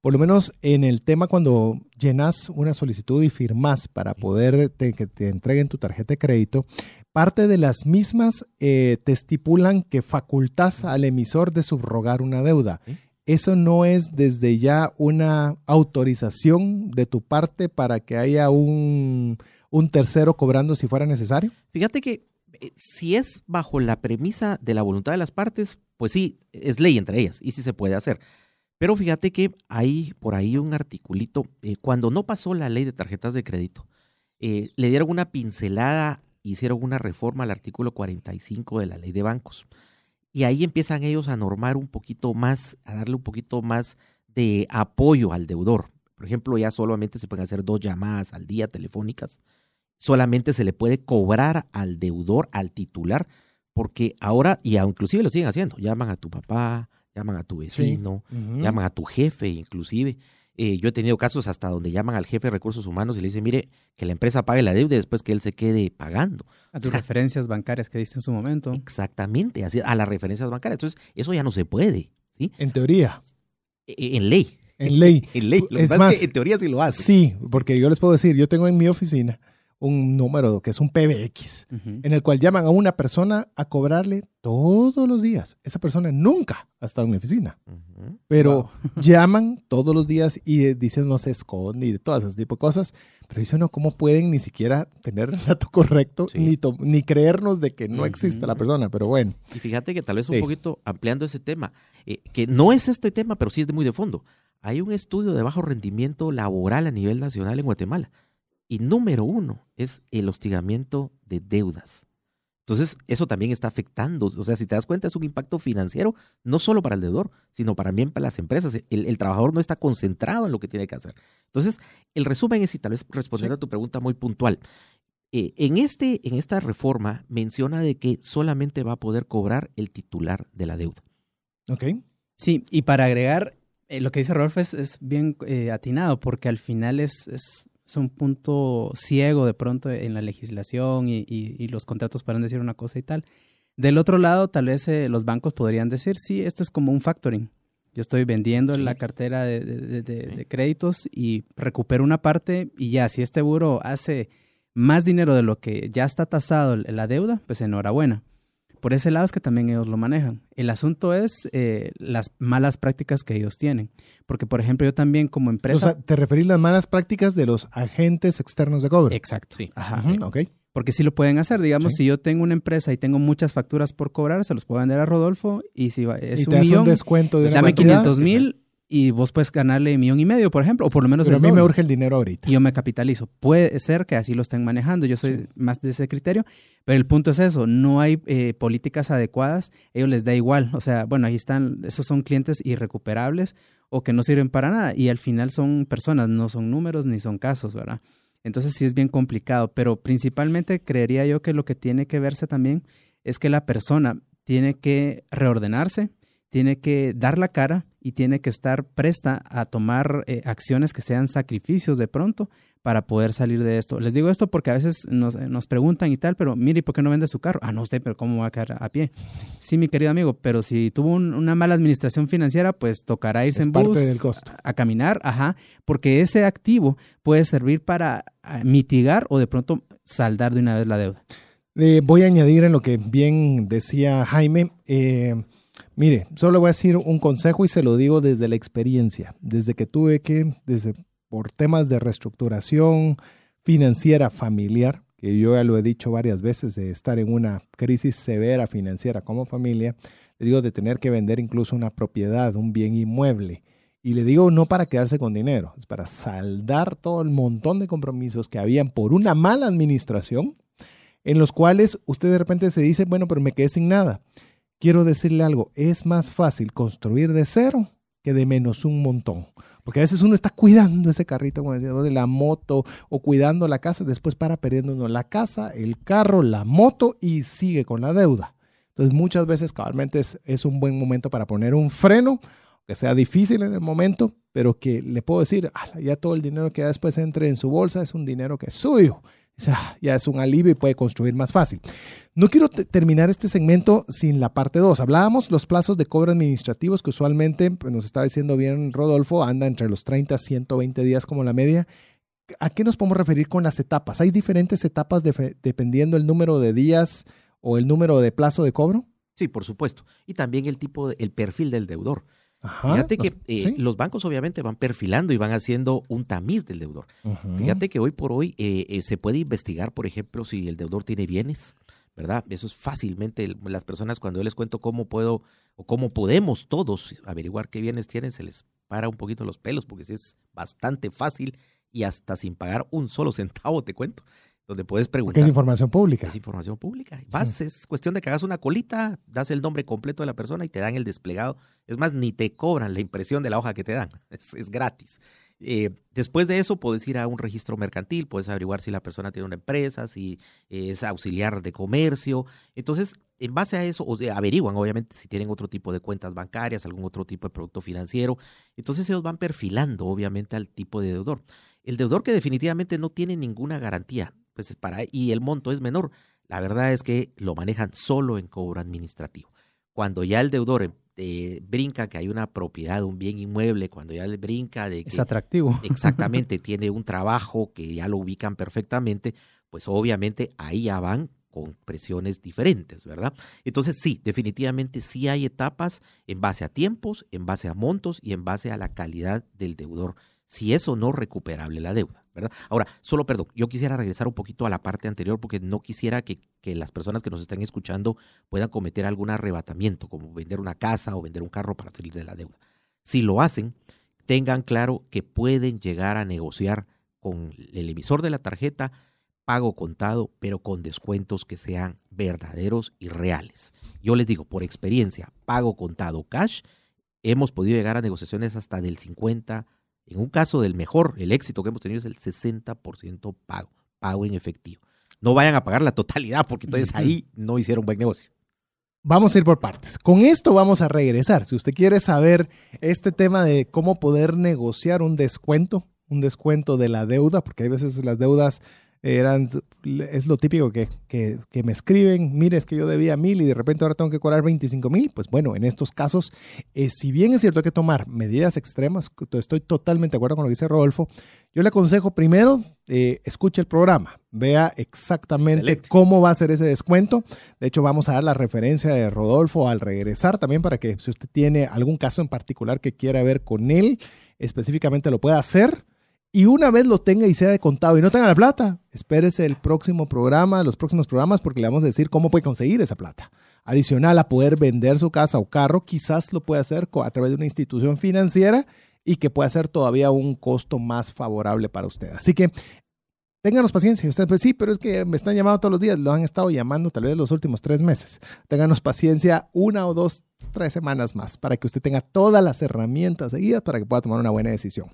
por lo menos en el tema cuando llenas una solicitud y firmas para poder que te entreguen tu tarjeta de crédito, parte de las mismas eh, te estipulan que facultas al emisor de subrogar una deuda. ¿Eso no es desde ya una autorización de tu parte para que haya un, un tercero cobrando si fuera necesario? Fíjate que eh, si es bajo la premisa de la voluntad de las partes, pues sí, es ley entre ellas y sí se puede hacer. Pero fíjate que hay por ahí un articulito, eh, cuando no pasó la ley de tarjetas de crédito, eh, le dieron una pincelada, hicieron una reforma al artículo 45 de la ley de bancos. Y ahí empiezan ellos a normar un poquito más, a darle un poquito más de apoyo al deudor. Por ejemplo, ya solamente se pueden hacer dos llamadas al día telefónicas. Solamente se le puede cobrar al deudor, al titular, porque ahora, y inclusive lo siguen haciendo, llaman a tu papá, llaman a tu vecino, llaman a tu jefe inclusive. Eh, yo he tenido casos hasta donde llaman al jefe de recursos humanos y le dicen, mire, que la empresa pague la deuda después que él se quede pagando. A tus referencias bancarias que diste en su momento. Exactamente, así, a las referencias bancarias. Entonces, eso ya no se puede. ¿sí? En teoría. E, e, en, ley. En ley. en ley. es más, que en teoría sí lo hace. Sí, porque yo les puedo decir, yo tengo en mi oficina un número que es un PBX, en el cual llaman a una persona a cobrarle todos los días. Esa persona nunca ha estado en mi oficina, pero llaman todos los días y dicen no se esconde y de todas esas tipo de cosas. Pero dice uno, ¿cómo pueden ni siquiera tener el dato correcto ni, ni creernos de que no existe la persona? Pero bueno. Y fíjate que tal vez un poquito ampliando ese tema, eh, que no es este tema, pero sí es de muy de fondo. Hay un estudio de bajo rendimiento laboral a nivel nacional en Guatemala y número uno es el hostigamiento de deudas. Entonces, eso también está afectando. O sea, si te das cuenta, es un impacto financiero, no solo para el deudor, sino también para las empresas. El, trabajador no está concentrado en lo que tiene que hacer. Entonces, el resumen es, y tal vez responder a tu pregunta muy puntual, eh, en, este, en esta reforma menciona de que solamente va a poder cobrar el titular de la deuda. Ok. Sí, y para agregar, eh, lo que dice Rolf es, bien eh, atinado, porque al final es, es es un punto ciego de pronto en la legislación y, los contratos pueden decir una cosa y tal. Del otro lado, tal vez eh, los bancos podrían decir, sí, esto es como un factoring. Yo estoy vendiendo la cartera de, créditos y recupero una parte y ya, si este buro hace más dinero de lo que ya está tasado la deuda, pues enhorabuena. Por ese lado es que también ellos lo manejan. El asunto es eh, las malas prácticas que ellos tienen. Porque, por ejemplo, yo también como empresa... O sea, ¿te referís a las malas prácticas de los agentes externos de cobro? Exacto. Ajá. ok. Porque sí lo pueden hacer. Digamos, si yo tengo una empresa y tengo muchas facturas por cobrar, se los puedo vender a Rodolfo y si es y te un hace millón, un descuento de pues una dame cantidad. 500 mil y vos puedes ganarle millón y medio, por ejemplo, o por lo menos Pero a el mí me doble. urge el dinero ahorita. y yo me capitalizo. Puede ser que así lo estén manejando, yo soy Sí. más de ese criterio, pero el punto es eso, no hay eh, políticas adecuadas, ellos les da igual, o sea, bueno, ahí están, esos son clientes irrecuperables o que no sirven para nada y al final son personas, no son números ni son casos, ¿verdad? Entonces sí es bien complicado, pero principalmente creería yo que lo que tiene que verse también es que la persona tiene que reordenarse, tiene que dar la cara y tiene que estar presta a tomar eh, acciones que sean sacrificios de pronto para poder salir de esto. Les digo esto porque a veces nos, eh, nos preguntan y tal, pero mire, ¿por qué no vende su carro? Ah, no, usted, pero ¿cómo va a quedar a pie? Sí, mi querido amigo, pero si tuvo un- una mala administración financiera, pues tocará irse Es en parte bus del costo. a caminar, ajá, porque ese activo puede servir para ah, mitigar o de pronto saldar de una vez la deuda. Eh, voy a añadir en lo que bien decía Jaime. eh, mire, solo voy a decir un consejo y se lo digo desde la experiencia, desde que tuve que, desde por temas de reestructuración financiera familiar, que yo ya lo he dicho varias veces, de estar en una crisis severa financiera como familia, le digo de tener que vender incluso una propiedad, un bien inmueble. Y le digo no para quedarse con dinero, es para saldar todo el montón de compromisos que habían por una mala administración en los cuales usted de repente se dice, bueno, pero me quedé sin nada. Quiero decirle algo, es más fácil construir de cero que de menos un montón. Porque a veces uno está cuidando ese carrito, como decía, de la moto o cuidando la casa, después para perdiendo uno la casa, el carro, la moto y sigue con la deuda. Entonces muchas veces cabalmente es, es un buen momento para poner un freno, que sea difícil en el momento, pero que le puedo decir, "Ala, ya todo el dinero que después entre en su bolsa es un dinero que es suyo. Sea, ya es un alivio y puede construir más fácil. No quiero te- terminar este segmento sin la parte 2. Hablábamos los plazos de cobro administrativos que usualmente, pues, nos está diciendo bien Rodolfo, anda entre los 30 a 120 días como la media. ¿A qué nos podemos referir con las etapas? ¿Hay diferentes etapas de- dependiendo el número de días o el número de plazo de cobro? Sí, por supuesto. Y también el tipo, de- el perfil del deudor. Ajá. Fíjate que eh, ¿sí? los bancos obviamente van perfilando y van haciendo un tamiz del deudor. Fíjate que hoy por hoy eh, eh, se puede investigar, por ejemplo, si el deudor tiene bienes, ¿verdad? Eso es fácilmente, las personas cuando yo les cuento cómo puedo o cómo podemos todos averiguar qué bienes tienen, se les para un poquito los pelos porque sí es bastante fácil y hasta sin pagar un solo centavo, te cuento, donde puedes Porque preguntar. es información pública. Es información pública. Vas, es cuestión de que hagas una colita, das el nombre completo de la persona y te dan el desplegado. Es más, ni te cobran la impresión de la hoja que te dan. Es, es gratis. Eh, después de eso, puedes ir a un registro mercantil, puedes averiguar si la persona tiene una empresa, si es auxiliar de comercio. Entonces, en base a eso, o sea, averiguan obviamente si tienen otro tipo de cuentas bancarias, algún otro tipo de producto financiero. Entonces, ellos van perfilando obviamente al tipo de deudor. El deudor que definitivamente no tiene ninguna garantía, pues es para y el monto es menor. La verdad es que lo manejan solo en cobro administrativo. Cuando ya el deudor eh, brinca que hay una propiedad, un bien inmueble, cuando ya le brinca de que Es atractivo. exactamente tiene un trabajo que ya lo ubican perfectamente, pues obviamente ahí ya van con presiones diferentes, ¿verdad? Entonces sí, definitivamente sí hay etapas en base a tiempos, en base a montos y en base a la calidad del deudor, si es o no recuperable la deuda, ¿verdad? Ahora, solo perdón, yo quisiera regresar un poquito a la parte anterior porque no quisiera que, que las personas que nos están escuchando puedan cometer algún arrebatamiento, como vender una casa o vender un carro para salir de la deuda. Si lo hacen, tengan claro que pueden llegar a negociar con el emisor de la tarjeta pago contado, pero con descuentos que sean verdaderos y reales. Yo les digo, por experiencia, pago contado cash, hemos podido llegar a negociaciones hasta del 50, en un caso del mejor, el éxito que hemos tenido es el 60% pago, pago en efectivo. No vayan a pagar la totalidad porque entonces ahí no hicieron buen negocio. Vamos a ir por partes. Con esto vamos a regresar. Si usted quiere saber este tema de cómo poder negociar un descuento, un descuento de la deuda, porque hay veces las deudas eran, es lo típico que, que, que, me escriben, mire, es que yo debía mil y de repente ahora tengo que cobrar 25 mil. Pues bueno, en estos casos, eh, si bien es cierto que tomar medidas extremas, estoy totalmente de acuerdo con lo que dice Rodolfo, yo le aconsejo primero, eh, escuche el programa, vea exactamente Excelente. cómo va a ser ese descuento. De hecho, vamos a dar la referencia de Rodolfo al regresar también para que si usted tiene algún caso en particular que quiera ver con él, específicamente lo pueda hacer y una vez lo tenga y sea de contado y no tenga la plata, espérese el próximo programa, los próximos programas, porque le vamos a decir cómo puede conseguir esa plata. Adicional a poder vender su casa o carro, quizás lo puede hacer a través de una institución financiera y que pueda ser todavía un costo más favorable para usted. Así que Ténganos paciencia. Usted, pues sí, pero es que me están llamando todos los días. Lo han estado llamando tal vez los últimos tres meses. Ténganos paciencia una o dos, tres semanas más para que usted tenga todas las herramientas seguidas para que pueda tomar una buena decisión.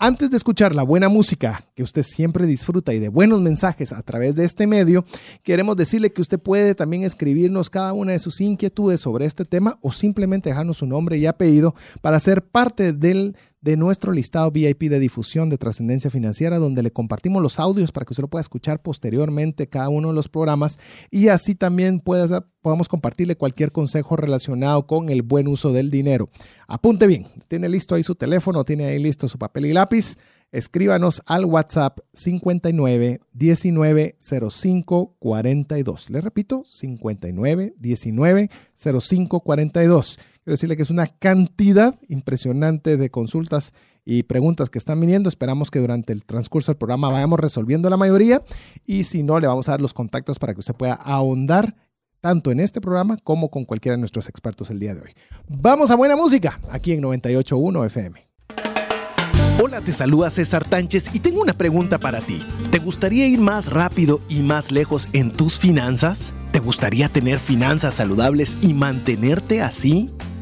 Antes de escuchar la buena música que usted siempre disfruta y de buenos mensajes a través de este medio, queremos decirle que usted puede también escribirnos cada una de sus inquietudes sobre este tema o simplemente dejarnos su nombre y apellido para ser parte del de nuestro listado VIP de difusión de trascendencia financiera, donde le compartimos los audios para que usted lo pueda escuchar posteriormente cada uno de los programas y así también pueda, podamos compartirle cualquier consejo relacionado con el buen uso del dinero. Apunte bien, tiene listo ahí su teléfono, tiene ahí listo su papel y lápiz. Escríbanos al WhatsApp 59 19 05 42. Le repito, 59 19 05 42 Quiero decirle que es una cantidad impresionante de consultas y preguntas que están viniendo. Esperamos que durante el transcurso del programa vayamos resolviendo la mayoría y si no, le vamos a dar los contactos para que usted pueda ahondar tanto en este programa como con cualquiera de nuestros expertos el día de hoy. Vamos a buena música aquí en 98.1 FM. Hola, te saluda César Tánchez y tengo una pregunta para ti. ¿Te gustaría ir más rápido y más lejos en tus finanzas? ¿Te gustaría tener finanzas saludables y mantenerte así?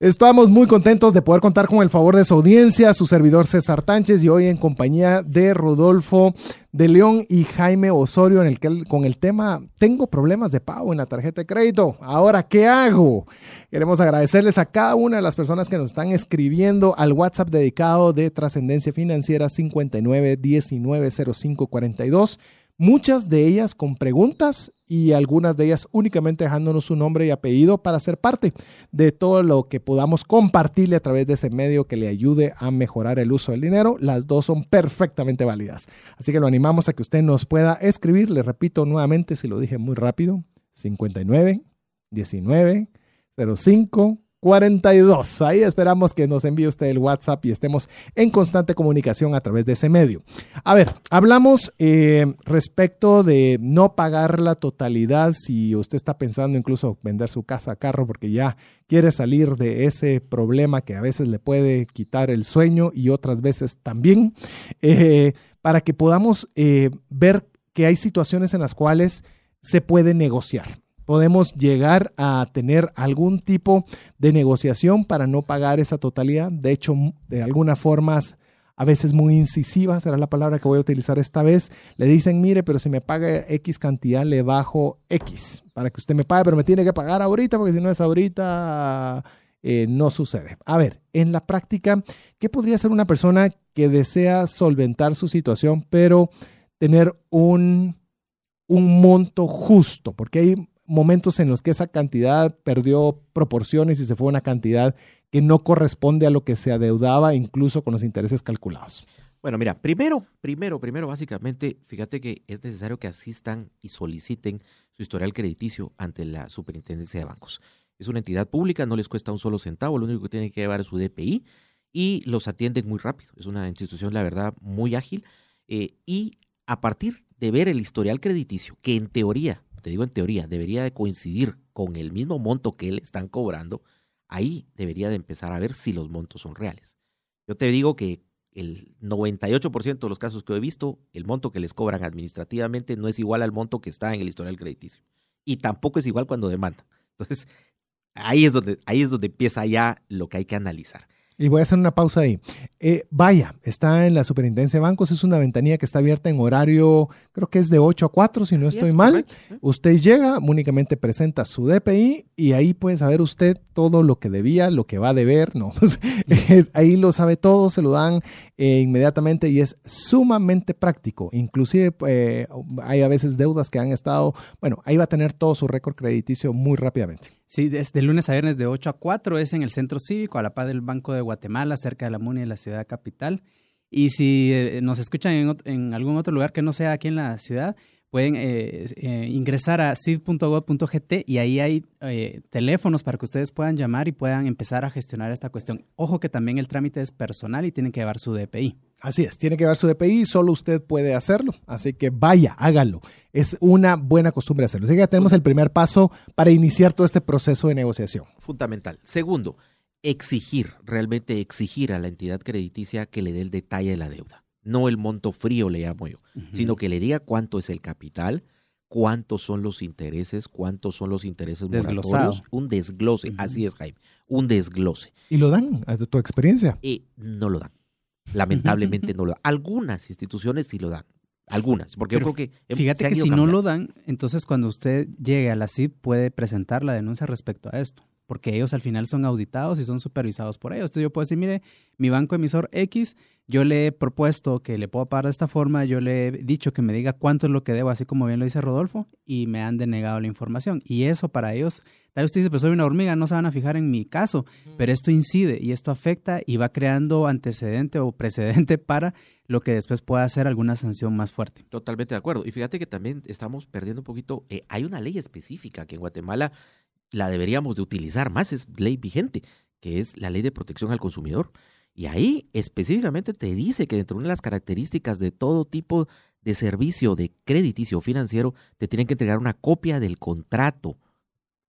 Estamos muy contentos de poder contar con el favor de su audiencia, su servidor César Tánchez y hoy en compañía de Rodolfo de León y Jaime Osorio en el que, con el tema Tengo problemas de pago en la tarjeta de crédito. Ahora, ¿qué hago? Queremos agradecerles a cada una de las personas que nos están escribiendo al WhatsApp dedicado de Trascendencia Financiera 59 muchas de ellas con preguntas y algunas de ellas únicamente dejándonos su nombre y apellido para ser parte de todo lo que podamos compartirle a través de ese medio que le ayude a mejorar el uso del dinero. Las dos son perfectamente válidas. Así que lo animamos a que usted nos pueda escribir. Le repito nuevamente, si lo dije muy rápido, 59 19 05 42. Ahí esperamos que nos envíe usted el WhatsApp y estemos en constante comunicación a través de ese medio. A ver, hablamos eh, respecto de no pagar la totalidad si usted está pensando incluso vender su casa, carro, porque ya quiere salir de ese problema que a veces le puede quitar el sueño y otras veces también, eh, para que podamos eh, ver que hay situaciones en las cuales se puede negociar podemos llegar a tener algún tipo de negociación para no pagar esa totalidad. De hecho, de alguna forma, a veces muy incisiva, será la palabra que voy a utilizar esta vez, le dicen, mire, pero si me paga X cantidad, le bajo X para que usted me pague, pero me tiene que pagar ahorita, porque si no es ahorita, eh, no sucede. A ver, en la práctica, ¿qué podría ser una persona que desea solventar su situación, pero tener un, un monto justo? Porque hay momentos en los que esa cantidad perdió proporciones y se fue una cantidad que no corresponde a lo que se adeudaba, incluso con los intereses calculados. Bueno, mira, primero, primero, primero, básicamente, fíjate que es necesario que asistan y soliciten su historial crediticio ante la Superintendencia de Bancos. Es una entidad pública, no les cuesta un solo centavo, lo único que tienen que llevar es su DPI y los atienden muy rápido. Es una institución, la verdad, muy ágil. Eh, y a partir de ver el historial crediticio, que en teoría digo en teoría, debería de coincidir con el mismo monto que le están cobrando, ahí debería de empezar a ver si los montos son reales. Yo te digo que el 98% de los casos que he visto, el monto que les cobran administrativamente no es igual al monto que está en el historial crediticio. Y tampoco es igual cuando demandan. Entonces, ahí es donde, ahí es donde empieza ya lo que hay que analizar. Y voy a hacer una pausa ahí. Eh, vaya, está en la Superintendencia de Bancos, es una ventanilla que está abierta en horario, creo que es de 8 a 4, si no estoy mal. Usted llega, únicamente presenta su DPI y ahí puede saber usted todo lo que debía, lo que va a deber, no, pues, eh, ahí lo sabe todo, se lo dan eh, inmediatamente y es sumamente práctico. Inclusive hay a veces deudas que han estado, bueno, ahí va a tener todo su récord crediticio muy rápidamente. Sí, es de lunes a viernes de 8 a 4, es en el Centro Cívico, a la par del Banco de Guatemala, cerca de la MUNI de la ciudad capital. Y si eh, nos escuchan en, algún otro lugar que no sea aquí en la ciudad, pueden eh, eh, ingresar a cid.gov.gt y ahí hay eh, teléfonos para que ustedes puedan llamar y puedan empezar a gestionar esta cuestión. Ojo que también el trámite es personal y tienen que llevar su DPI. Así es, tiene que llevar su DPI, solo usted puede hacerlo. Así que vaya, hágalo. Es una buena costumbre hacerlo. Así que ya tenemos el primer paso para iniciar todo este proceso de negociación. Fundamental. Segundo, exigir, realmente exigir a la entidad crediticia que le dé el detalle de la deuda no el monto frío le llamo yo, sino que le diga cuánto es el capital, cuántos son los intereses, cuántos son los intereses moratorios, un desglose, así es Jaime, un desglose. ¿Y lo dan a tu experiencia? Y no lo dan, lamentablemente no lo dan. Algunas instituciones sí lo dan, algunas, porque yo creo que... Fíjate que si no lo dan, entonces cuando usted llegue a la CIP puede presentar la denuncia respecto a esto porque ellos al final son auditados y son supervisados por ellos. Entonces yo puedo decir, mire, mi banco emisor X, yo le he propuesto que le puedo pagar de esta forma, yo le he dicho que me diga cuánto es lo que debo, así como bien lo dice Rodolfo, y me han denegado la información. Y eso para ellos, tal vez usted dice, pero soy una hormiga, no se van a fijar en mi caso, pero esto incide y esto afecta y va creando antecedente o precedente para lo que después pueda ser alguna sanción más fuerte. Totalmente de acuerdo. Y fíjate que también estamos perdiendo un poquito, eh, hay una ley específica que en Guatemala la deberíamos de utilizar más, es ley vigente, que es la ley de protección al consumidor. Y ahí específicamente te dice que dentro de las características de todo tipo de servicio de crediticio financiero, te tienen que entregar una copia del contrato,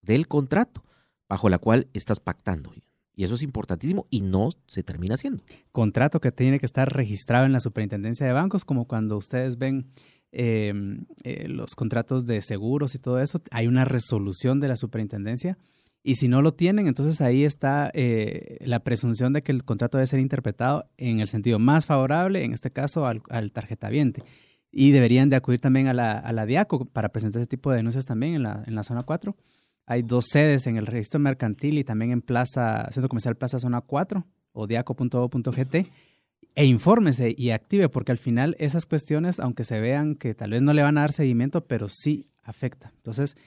del contrato, bajo la cual estás pactando. Y eso es importantísimo y no se termina haciendo. Contrato que tiene que estar registrado en la superintendencia de bancos, como cuando ustedes ven Em, eh, los contratos de seguros y todo eso, hay una resolución de la superintendencia. Y si no lo tienen, entonces ahí está eh, la presunción de que el contrato debe ser interpretado en el sentido más favorable, en este caso al, al tarjetaviente. Y deberían de acudir también a la, a la DIACO para presentar ese tipo de denuncias también en la, en la zona 4. Hay dos sedes en el registro mercantil y también en Plaza, Centro Comercial Plaza Zona 4 o diaco.o.gt e infórmese y active, porque al final esas cuestiones, aunque se vean que tal vez no le van a dar seguimiento, pero sí afecta. Entonces,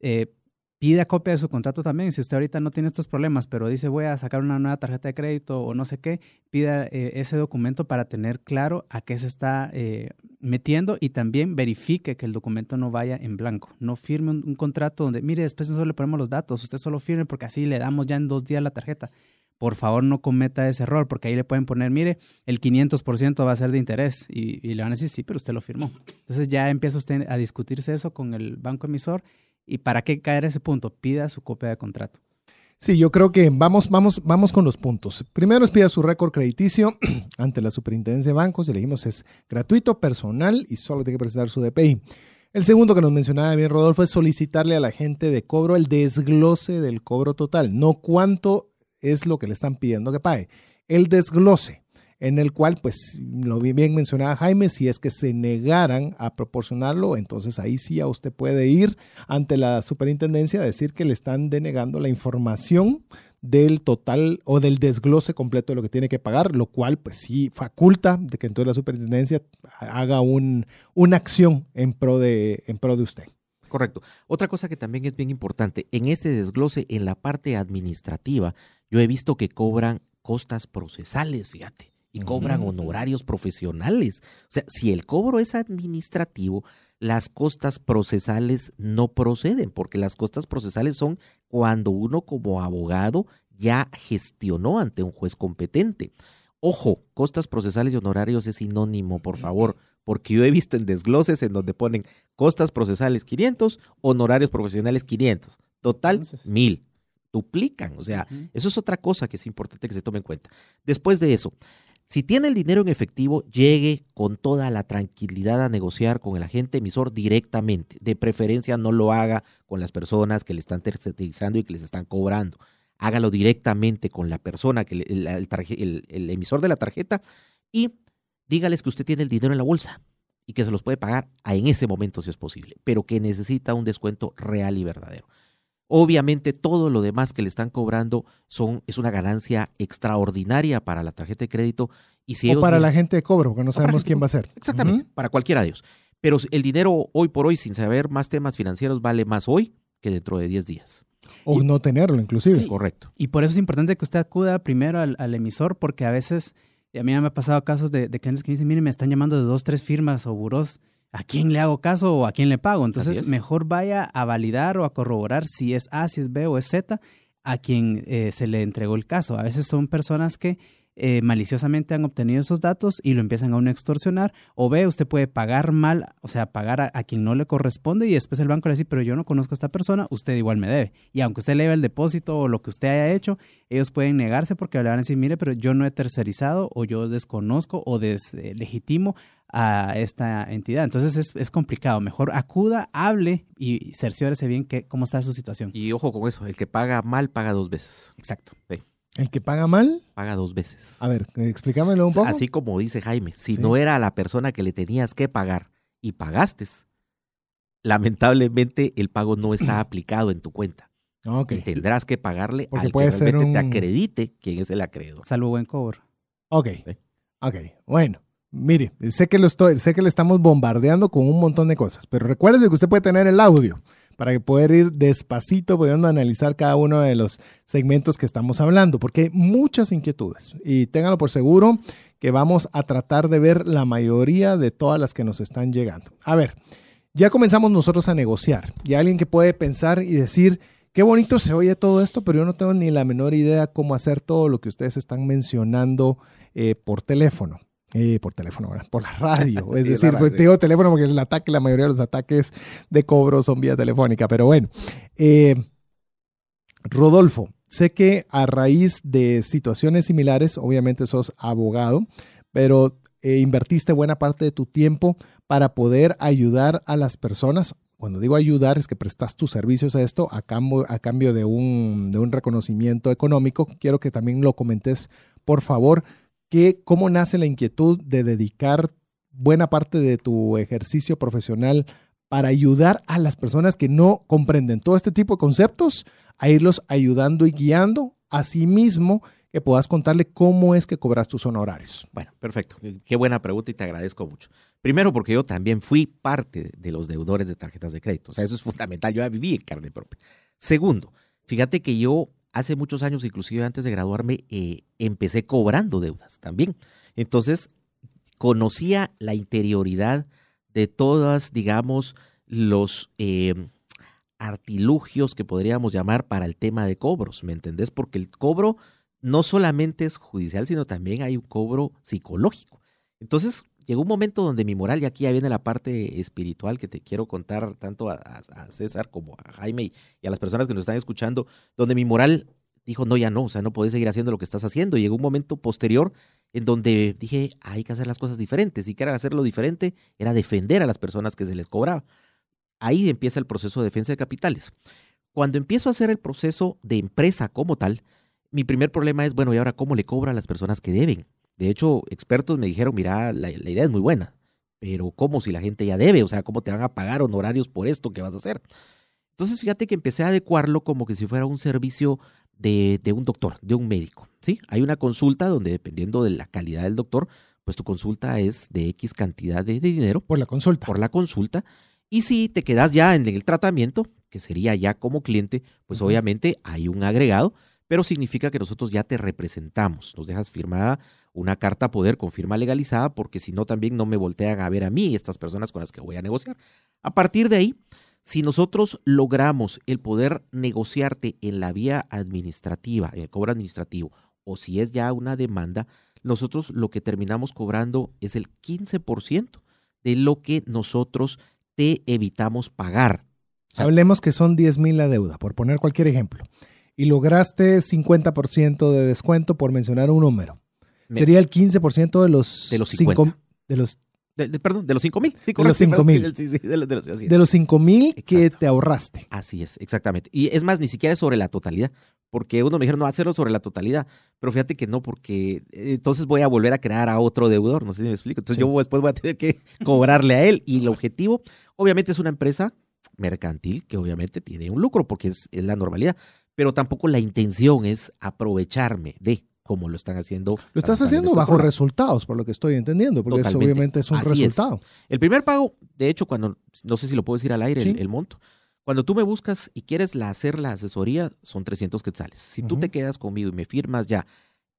eh, pida copia de su contrato también. Si usted ahorita no tiene estos problemas, pero dice voy a sacar una nueva tarjeta de crédito o no sé qué, pida eh, ese documento para tener claro a qué se está eh, metiendo y también verifique que el documento no vaya en blanco. No firme un, un contrato donde, mire, después nosotros le ponemos los datos, usted solo firme porque así le damos ya en dos días la tarjeta por favor no cometa ese error, porque ahí le pueden poner, mire, el 500% va a ser de interés y, le van a decir, sí, pero usted lo firmó. Entonces ya empieza usted a discutirse eso con el banco emisor y para qué caer ese punto, pida su copia de contrato. Sí, yo creo que vamos, vamos, vamos con los puntos. Primero es pida su récord crediticio ante la Superintendencia de Bancos. Ya le dijimos, es gratuito, personal y solo tiene que presentar su DPI. El segundo que nos mencionaba bien Rodolfo es solicitarle a la gente de cobro el desglose del cobro total, no cuánto es lo que le están pidiendo que pague. El desglose, en el cual, pues, lo bien mencionaba Jaime, si es que se negaran a proporcionarlo, entonces ahí sí a usted puede ir ante la superintendencia a decir que le están denegando la información del total o del desglose completo de lo que tiene que pagar, lo cual pues sí faculta de que entonces la superintendencia haga un, una acción en pro, de, en pro de usted. Correcto. Otra cosa que también es bien importante, en este desglose, en la parte administrativa, yo he visto que cobran costas procesales, fíjate, y cobran honorarios profesionales. O sea, si el cobro es administrativo, las costas procesales no proceden, porque las costas procesales son cuando uno como abogado ya gestionó ante un juez competente. Ojo, costas procesales y honorarios es sinónimo, por favor, porque yo he visto en desgloses en donde ponen costas procesales 500, honorarios profesionales 500, total 1000 duplican. O sea, eso es otra cosa que es importante que se tome en cuenta. Después de eso, Si tiene el dinero en efectivo, llegue con toda la tranquilidad a negociar con el agente emisor directamente. De preferencia, no lo haga con las personas que le están tercerizando y que les están cobrando. Hágalo directamente con la persona, que el, emisor de la tarjeta, y dígales que usted tiene el dinero en la bolsa y que se los puede pagar en ese momento si es posible, pero que necesita un descuento real y verdadero. Obviamente todo lo demás que le están cobrando son, es una ganancia extraordinaria para la tarjeta de crédito. Y si o para la gente de cobro, porque no sabemos quién va a ser. Exactamente, para cualquiera de ellos. Pero el dinero hoy por hoy, sin saber más temas financieros, vale más hoy que dentro de 10 días. O no tenerlo, inclusive. Sí, correcto. Y por eso es importante que usted acuda primero al, emisor, porque a veces, a mí me ha pasado casos de, de clientes que dicen, miren, me están llamando de dos, tres firmas o buros ¿a quién le hago caso o a quién le pago? Entonces, mejor vaya a validar o a corroborar si es A, si es B o es Z a quien eh, se le entregó el caso. A veces son personas que eh, maliciosamente han obtenido esos datos y lo empiezan a uno extorsionar. O ve, usted puede pagar mal, o sea, pagar a, quien no le corresponde y después el banco le dice, pero yo no conozco a esta persona, usted igual me debe. Y aunque usted le debe el depósito o lo que usted haya hecho, ellos pueden negarse porque le van a decir, mire, pero yo no he tercerizado o yo desconozco o deslegitimo a esta entidad. Entonces es, es, complicado. Mejor acuda, hable y cerciórese bien que, cómo está su situación. Y ojo con eso, el que paga mal paga dos veces. Exacto. Sí. ¿El que paga mal? Paga dos veces. A ver, explícamelo un poco. Así como dice Jaime, si no era la persona que le tenías que pagar y pagaste, lamentablemente el pago no está aplicado en tu cuenta. Okay. Y tendrás que pagarle Porque al que realmente te acredite quién es el acreedor. Salvo buen cobro. Ok. Ok. Bueno. Mire, sé que, lo estoy, sé que le estamos bombardeando con un montón de cosas, pero recuerde que usted puede tener el audio para poder ir despacito pudiendo analizar cada uno de los segmentos que estamos hablando, porque hay muchas inquietudes y ténganlo por seguro que vamos a tratar de ver la mayoría de todas las que nos están llegando. A ver, ya comenzamos nosotros a negociar y alguien que puede pensar y decir, qué bonito se oye todo esto, pero yo no tengo ni la menor idea cómo hacer todo lo que ustedes están mencionando eh, por teléfono. Eh, por teléfono, por la radio. Es decir, pues, digo teléfono porque el ataque, la mayoría de los ataques de cobro son vía telefónica. Pero bueno, eh, Rodolfo, sé que a raíz de situaciones similares, obviamente sos abogado, pero eh, invertiste buena parte de tu tiempo para poder ayudar a las personas. Cuando digo ayudar es que prestas tus servicios a esto a cambio, a cambio de, un, de un reconocimiento económico. Quiero que también lo comentes, por favor cómo nace la inquietud de dedicar buena parte de tu ejercicio profesional para ayudar a las personas que no comprenden todo este tipo de conceptos, a irlos ayudando y guiando, a sí mismo que puedas contarle cómo es que cobras tus honorarios. Bueno, perfecto. Qué buena pregunta y te agradezco mucho. Primero porque yo también fui parte de los deudores de tarjetas de crédito. O sea, eso es fundamental. Yo ya viví en carne propia. Segundo, fíjate que yo hace muchos años, inclusive antes de graduarme, eh, empecé cobrando deudas también. Entonces, conocía la interioridad de todas, digamos, los em, artilugios que podríamos llamar para el tema de cobros, ¿me entendés? Porque el cobro no solamente es judicial, sino también hay un cobro psicológico. Entonces, llegó un momento donde mi moral, y aquí ya viene la parte espiritual que te quiero contar tanto a, César como a Jaime y, a las personas que nos están escuchando, donde mi moral dijo, no, ya no, o sea, no puedes seguir haciendo lo que estás haciendo. Y llegó un momento posterior en donde dije, hay que hacer las cosas diferentes. Y que hacerlo diferente, era defender a las personas que se les cobraba. Ahí empieza el proceso de defensa de capitales. Cuando empiezo a hacer el proceso de empresa como tal, mi primer problema es, bueno, ¿y ahora cómo le cobra a las personas que deben? De hecho, expertos me dijeron, mira, la, idea es muy buena, pero ¿cómo si la gente ya debe? O sea, ¿cómo te van a pagar honorarios por esto que vas a hacer? Entonces, fíjate que empecé a adecuarlo como que si fuera un servicio de, un doctor, de un médico. ¿sí? Hay una consulta donde dependiendo de la calidad del doctor, pues tu consulta es de X cantidad de, dinero. Por la consulta. Por la consulta. Y si te quedas ya en el tratamiento, que sería ya como cliente, pues obviamente hay un agregado, pero significa que nosotros ya te representamos. Nos dejas firmada una carta poder con firma legalizada, porque si no también no me voltean a ver a mí estas personas con las que voy a negociar. A partir de ahí, si nosotros logramos el poder negociarte en la vía administrativa, en el cobro administrativo, o si es ya una demanda, nosotros lo que terminamos cobrando es el 15% de lo que nosotros te evitamos pagar. Hablemos que son 10 mil la deuda, por poner cualquier ejemplo, y lograste 50% de descuento por mencionar un número. Sería el 15% de los, De los cinco- 50. de los, de- de- perdón, de los 5 mil. Sí, De los sí, 5,000. Sí, sí, de los- de los- así es. de los 5 mil que te ahorraste. Así es, exactamente. Y es más, ni siquiera es sobre la totalidad, porque uno me dijeron, no, hacerlo sobre la totalidad, pero fíjate que no, porque eh, entonces voy a volver a crear a otro deudor, no sé si me explico. Entonces yo después voy a tener que cobrarle a él y el objetivo, obviamente es una empresa mercantil que obviamente tiene un lucro porque es, es la normalidad, pero tampoco la intención es aprovecharme de como lo están haciendo. Lo estás haciendo bajo resultados, por lo que estoy entendiendo, porque eso obviamente es un Así es. resultado. El primer pago, de hecho, cuando, no sé si lo puedo decir al aire, el- Sí. el, monto. Cuando tú me buscas y quieres la, hacer la asesoría, son 300 quetzales. Si tú te quedas conmigo y me firmas ya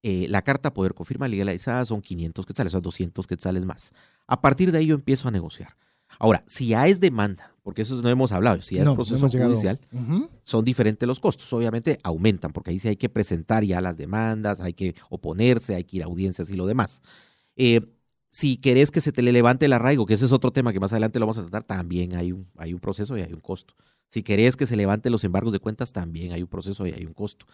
eh, la carta poder confirma legalizada, son 500 quetzales, son 200 quetzales más. A partir de ahí yo empiezo a negociar. Ahora, si ya es demanda, porque eso no hemos hablado, si ya es no proceso judicial, son diferentes los costos. Obviamente aumentan, porque ahí sí hay que presentar ya las demandas, hay que oponerse, hay que ir a audiencias y lo demás. Eh, si querés que se te le levante el arraigo, que ese es otro tema que más adelante lo vamos a tratar, también hay un, hay un proceso y hay un costo. Si querés que se levante los embargos de cuentas, también hay un proceso y hay un costo.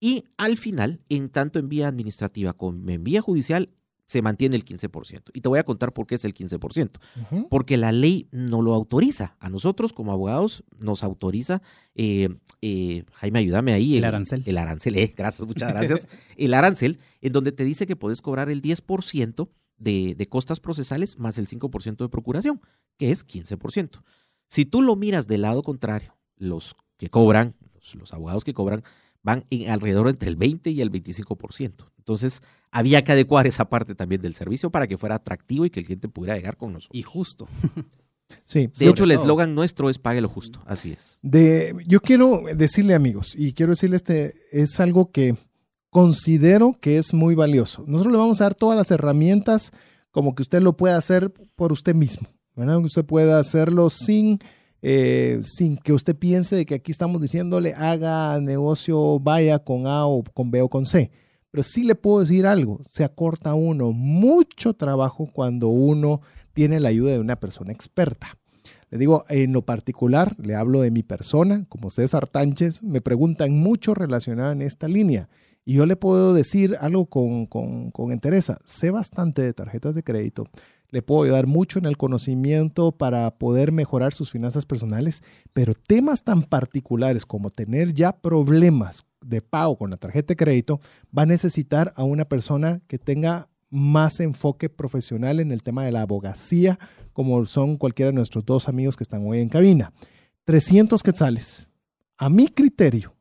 Y al final, en tanto en vía administrativa como en vía judicial, se mantiene el 15%. Y te voy a contar por qué es el 15% Ujú. porque la ley no lo autoriza. A nosotros como abogados nos autoriza, eh, eh, Jaime, ayúdame ahí. El arancel. El arancel, eh, gracias, muchas gracias. el arancel, en donde te dice que puedes cobrar el 10% de, de costas procesales más el 5% de procuración, que es 15%. Si tú lo miras del lado contrario, los que cobran, los, los abogados que cobran, van en alrededor entre el 20 y el 25%. Entonces, había que adecuar esa parte también del servicio para que fuera atractivo y que el cliente pudiera llegar con nosotros. Y justo. Sí. De hecho, el eslogan nuestro es pague lo justo. Así es. De, yo quiero decirle, amigos, y quiero decirle este, es algo que considero que es muy valioso. Nosotros le vamos a dar todas las herramientas como que usted lo pueda hacer por usted mismo, ¿verdad? Que usted pueda hacerlo sin, eh, sin que usted piense de que aquí estamos diciéndole haga negocio, vaya con A o con B o con C. Pero sí le puedo decir algo, se acorta uno mucho trabajo cuando uno tiene la ayuda de una persona experta. Le digo, en lo particular, le hablo de mi persona, como César Tánchez, me preguntan mucho relacionado en esta línea. Y yo le puedo decir algo con, con, con entereza. Sé bastante de tarjetas de crédito. Le puedo ayudar mucho en el conocimiento para poder mejorar sus finanzas personales, pero temas tan particulares como tener ya problemas de pago con la tarjeta de crédito va a necesitar a una persona que tenga más enfoque profesional en el tema de la abogacía, como son cualquiera de nuestros dos amigos que están hoy en cabina. 300 quetzales. A mi criterio,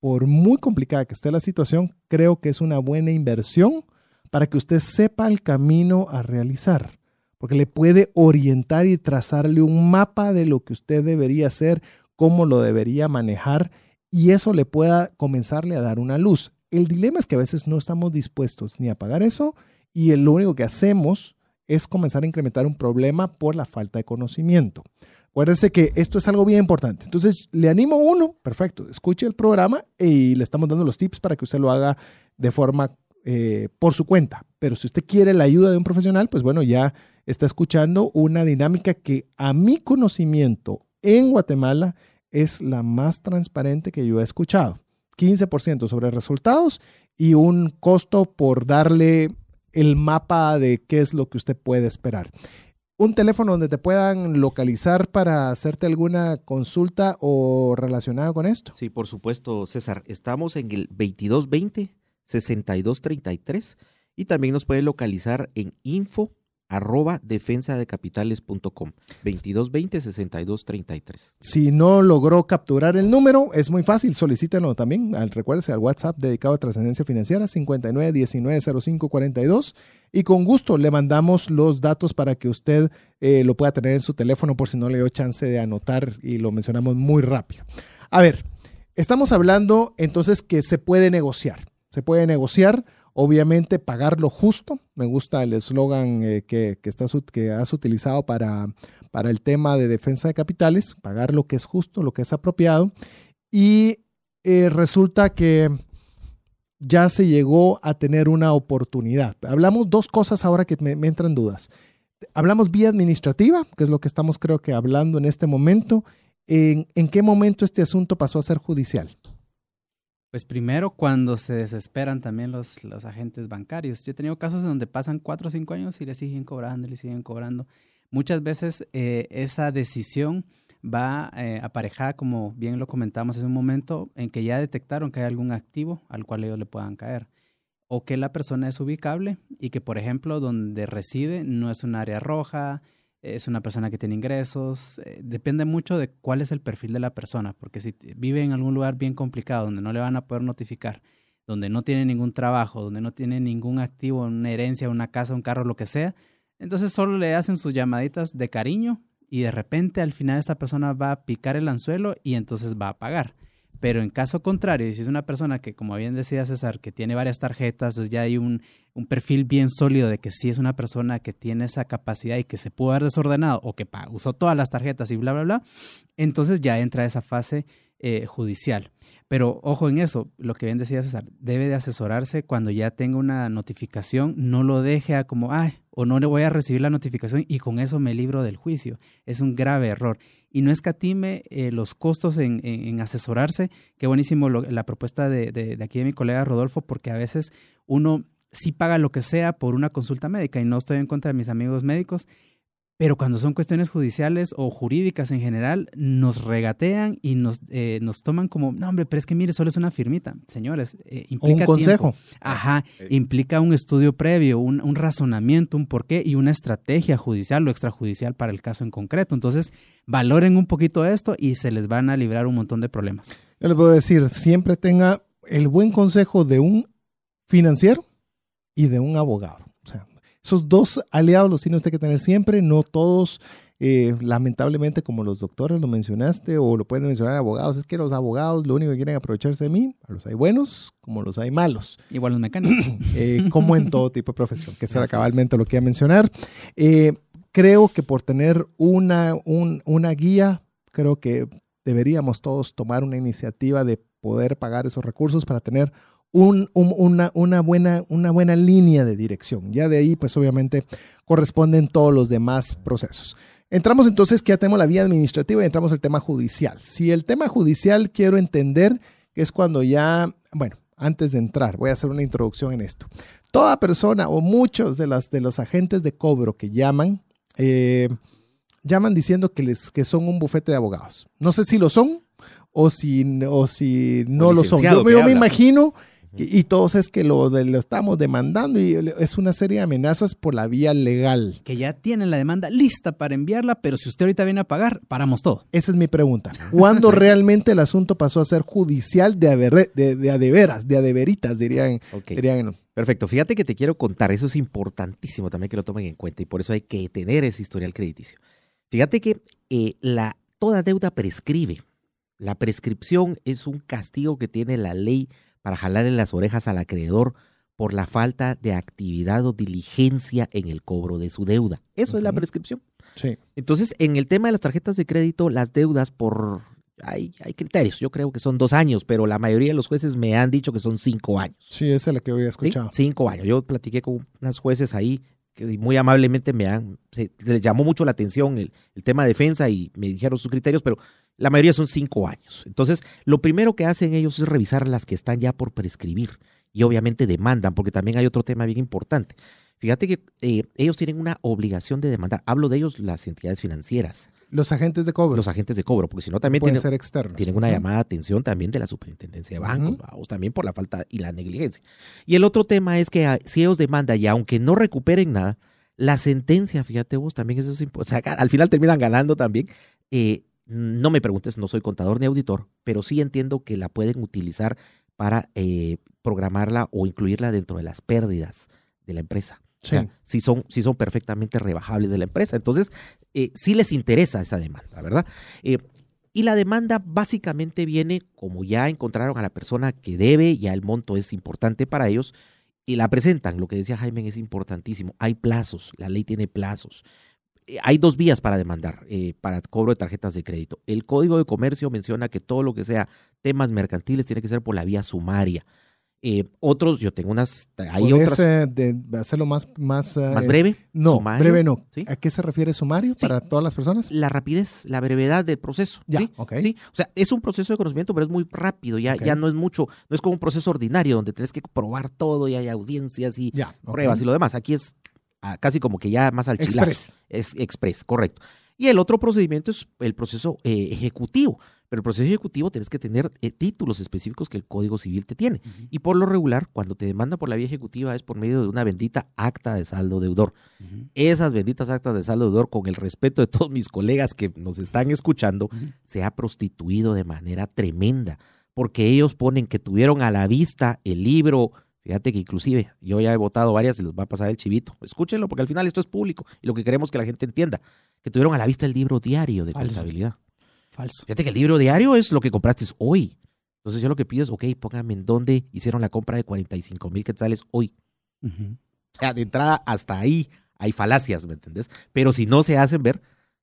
por muy complicada que esté la situación, creo que es una buena inversión para que usted sepa el camino a realizar, porque le puede orientar y trazarle un mapa de lo que usted debería hacer, cómo lo debería manejar y eso le pueda comenzarle a dar una luz. El dilema es que a veces no estamos dispuestos ni a pagar eso y lo único que hacemos es comenzar a incrementar un problema por la falta de conocimiento. Acuérdense que esto es algo bien importante. Entonces, le animo a uno, perfecto, escuche el programa y le estamos dando los tips para que usted lo haga de forma eh, por su cuenta. Pero si usted quiere la ayuda de un profesional, pues bueno, ya está escuchando una dinámica que a mi conocimiento en Guatemala es la más transparente que yo he escuchado. 15% sobre resultados y un costo por darle el mapa de qué es lo que usted puede esperar. Un teléfono donde te puedan localizar para hacerte alguna consulta o relacionado con esto. Sí, por supuesto, César. Estamos en el 2220-6233 y también nos pueden localizar en info arroba defensadecapitales.com 2220-6233. Si no logró capturar el número, es muy fácil, solicítenlo también. Al, recuérdese al WhatsApp dedicado a trascendencia financiera 59190542 y con gusto le mandamos los datos para que usted eh, lo pueda tener en su teléfono por si no le dio chance de anotar y lo mencionamos muy rápido. A ver, estamos hablando entonces que se puede negociar. Se puede negociar, obviamente pagar lo justo. Me gusta el eslogan eh, que, que, has utilizado para, para el tema de defensa de capitales, pagar lo que es justo, lo que es apropiado. Y eh, resulta que ya se llegó a tener una oportunidad. Hablamos dos cosas ahora que me, entran dudas. Hablamos vía administrativa, que es lo que estamos creo que hablando en este momento. ¿En, en qué momento este asunto pasó a ser judicial? Pues primero cuando se desesperan también los, los agentes bancarios. Yo he tenido casos en donde pasan cuatro o cinco años y le siguen cobrando, le siguen cobrando. Muchas veces eh, esa decisión va eh, aparejada, como bien lo comentamos en un momento, en que ya detectaron que hay algún activo al cual ellos le puedan caer. O que la persona es ubicable y que, por ejemplo, donde reside no es un área roja, es una persona que tiene ingresos. Eh, depende mucho de cuál es el perfil de la persona, porque si vive en algún lugar bien complicado donde no le van a poder notificar, donde no tiene ningún trabajo, donde no tiene ningún activo, una herencia, una casa, un carro, lo que sea, entonces solo le hacen sus llamaditas de cariño y de repente al final esta persona va a picar el anzuelo y entonces va a pagar. Pero en caso contrario, si es una persona que, como bien decía César, que tiene varias tarjetas, entonces ya hay un, un, perfil bien sólido de que sí es una persona que tiene esa capacidad y que se pudo haber desordenado o que usó todas las tarjetas y bla, bla, bla, entonces ya entra esa fase eh, judicial. Pero ojo en eso, lo que bien decía César, debe de asesorarse cuando ya tenga una notificación, no lo deje a como, ay, o no le voy a recibir la notificación y con eso me libro del juicio. Es un grave error. Y no escatime eh, los costos en, asesorarse. Qué buenísimo la propuesta de, de, aquí de mi colega Rodolfo, porque a veces uno sí paga lo que sea por una consulta médica y no estoy en contra de mis amigos médicos pero cuando son cuestiones judiciales o jurídicas en general, nos regatean y nos, eh, nos toman como, no, hombre, pero es que mire, solo es una firmita. Señores, eh, implica. Un consejo. Ajá, implica un estudio previo, un, un, razonamiento, un porqué y una estrategia judicial o extrajudicial para el caso en concreto. Entonces, valoren un poquito esto y se les van a librar un montón de problemas. Yo les puedo decir, siempre tenga el buen consejo de un financiero y de un abogado. Esos dos aliados los tiene usted que tener siempre, no todos, eh, lamentablemente, como los doctores lo mencionaste, o lo pueden mencionar abogados, es que los abogados lo único que quieren aprovecharse de mí, los hay buenos como los hay malos. Igual los mecánicos. Eh, como en todo tipo de profesión, que será cabalmente lo que iba a mencionar. Eh, creo que por tener una, una guía, creo que deberíamos todos tomar una iniciativa de poder pagar esos recursos para tener una, una, buena, una buena línea de dirección. Ya de ahí, pues obviamente corresponden todos los demás procesos. Entramos entonces, que ya tenemos la vía administrativa y entramos al tema judicial. Si el tema judicial quiero entender que es cuando ya, bueno, antes de entrar, voy a hacer una introducción en esto. Toda persona o muchos de, las, de los agentes de cobro que llaman, eh, llaman diciendo que, les, que son un bufete de abogados. No sé si lo son o si, o si no lo son. Yo, yo me imagino y, todos es que lo, lo estamos demandando y es una serie de amenazas por la vía legal. Que ya tienen la demanda lista para enviarla, pero si usted ahorita viene a pagar, paramos todo. Esa es mi pregunta. ¿Cuándo realmente el asunto pasó a ser judicial de, aver, de, de adeveras, de adeveritas, dirían, dirían? Perfecto. Fíjate que te quiero contar, eso es importantísimo también que lo tomen en cuenta y por eso hay que tener ese historial crediticio. Fíjate que eh, la, toda deuda prescribe. La prescripción es un castigo que tiene la ley para jalarle las orejas al acreedor por la falta de actividad o diligencia en el cobro de su deuda. Eso es la prescripción. Sí. Entonces, en el tema de las tarjetas de crédito, las deudas por... Hay, hay criterios, yo creo que son dos años, pero la mayoría de los jueces me han dicho que son cinco años. Sí, esa es la que había escuchado. Cinco años. Yo platiqué con unas jueces ahí que muy amablemente me han, les llamó mucho la atención el, el, tema de defensa y me dijeron sus criterios, pero la mayoría son cinco años. Entonces, lo primero que hacen ellos es revisar las que están ya por prescribir y obviamente demandan, porque también hay otro tema bien importante. Fíjate que eh, ellos tienen una obligación de demandar. Hablo de ellos, las entidades financieras. Los agentes de cobro. Los agentes de cobro, porque si no también pueden tienen, ser externos. Tienen una llamada de atención también de la superintendencia de bancos, también por la falta y la negligencia. Y el otro tema es que ah, si ellos demandan y aunque no recuperen nada, la sentencia, fíjate vos, también eso es importante. O sea, al final terminan ganando también. Eh, no me preguntes, no soy contador ni auditor, pero sí entiendo que la pueden utilizar para eh, programarla o incluirla dentro de las pérdidas de la empresa. Sí. si son, si son perfectamente rebajables de la empresa. Entonces, eh, sí les interesa esa demanda, ¿verdad? Eh, y la demanda básicamente viene, como ya encontraron a la persona que debe, ya el monto es importante para ellos, y la presentan. Lo que decía Jaime es importantísimo. Hay plazos, la ley tiene plazos. Hay dos vías para demandar, eh, para cobro de tarjetas de crédito. El Código de Comercio menciona que todo lo que sea temas mercantiles tiene que ser por la vía sumaria. Eh, otros, yo tengo unas, hay ¿Podés, otras eh, de hacerlo más, más, eh, más breve. No, sumario, breve no. ¿sí? ¿A qué se refiere sumario Sí. para todas las personas? La rapidez, la brevedad del proceso. Ya, ¿sí? ok. Sí, o sea, es un proceso de conocimiento, pero es muy rápido, ya, ya no es mucho, no es como un proceso ordinario donde tienes que probar todo y hay audiencias y Ya. pruebas y lo demás. Aquí es casi como que ya más al chilazo. Express. Es express, correcto. Y el otro procedimiento es el proceso eh, ejecutivo. Pero el proceso ejecutivo tienes que tener eh, títulos específicos que el Código Civil te tiene. Y por lo regular, cuando te demanda por la vía ejecutiva es por medio de una bendita acta de saldo deudor. Esas benditas actas de saldo deudor, con el respeto de todos mis colegas que nos están escuchando, se ha prostituido de manera tremenda. Porque ellos ponen que tuvieron a la vista el libro. Fíjate que inclusive yo ya he votado varias y les va a pasar el chivito. Escúchenlo porque al final esto es público y lo que queremos que la gente entienda. Que tuvieron a la vista el libro diario de Falso. contabilidad. Falso. Fíjate que el libro diario es lo que compraste hoy. Entonces yo lo que pido es, ok, pónganme en dónde hicieron la compra de 45 mil quetzales hoy. O sea, de entrada hasta ahí hay falacias, ¿me entendés? Pero si no se hacen ver,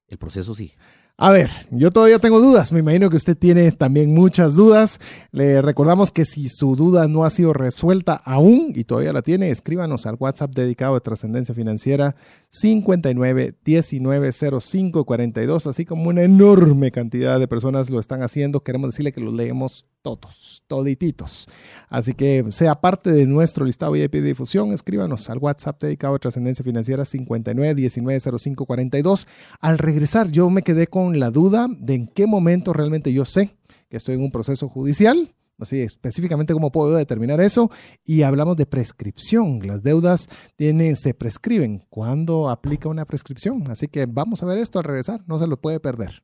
el proceso sigue. A ver, yo todavía tengo dudas. Me imagino que usted tiene también muchas dudas. Le recordamos que si su duda no ha sido resuelta aún y todavía la tiene, escríbanos al WhatsApp dedicado a Trascendencia Financiera 59 19 05 42, así como una enorme cantidad de personas lo están haciendo. Queremos decirle que los leemos todos, todititos. Así que sea parte de nuestro listado VIP de difusión, escríbanos al WhatsApp dedicado a Trascendencia Financiera 59 19 05 42. Al regresar, yo me quedé con la duda de en qué momento realmente yo sé que estoy en un proceso judicial. Así específicamente cómo puedo determinar eso. Y hablamos de prescripción. Las deudas tienen, se prescriben. ¿Cuándo aplica una prescripción? Así que vamos a ver esto al regresar. No se lo puede perder.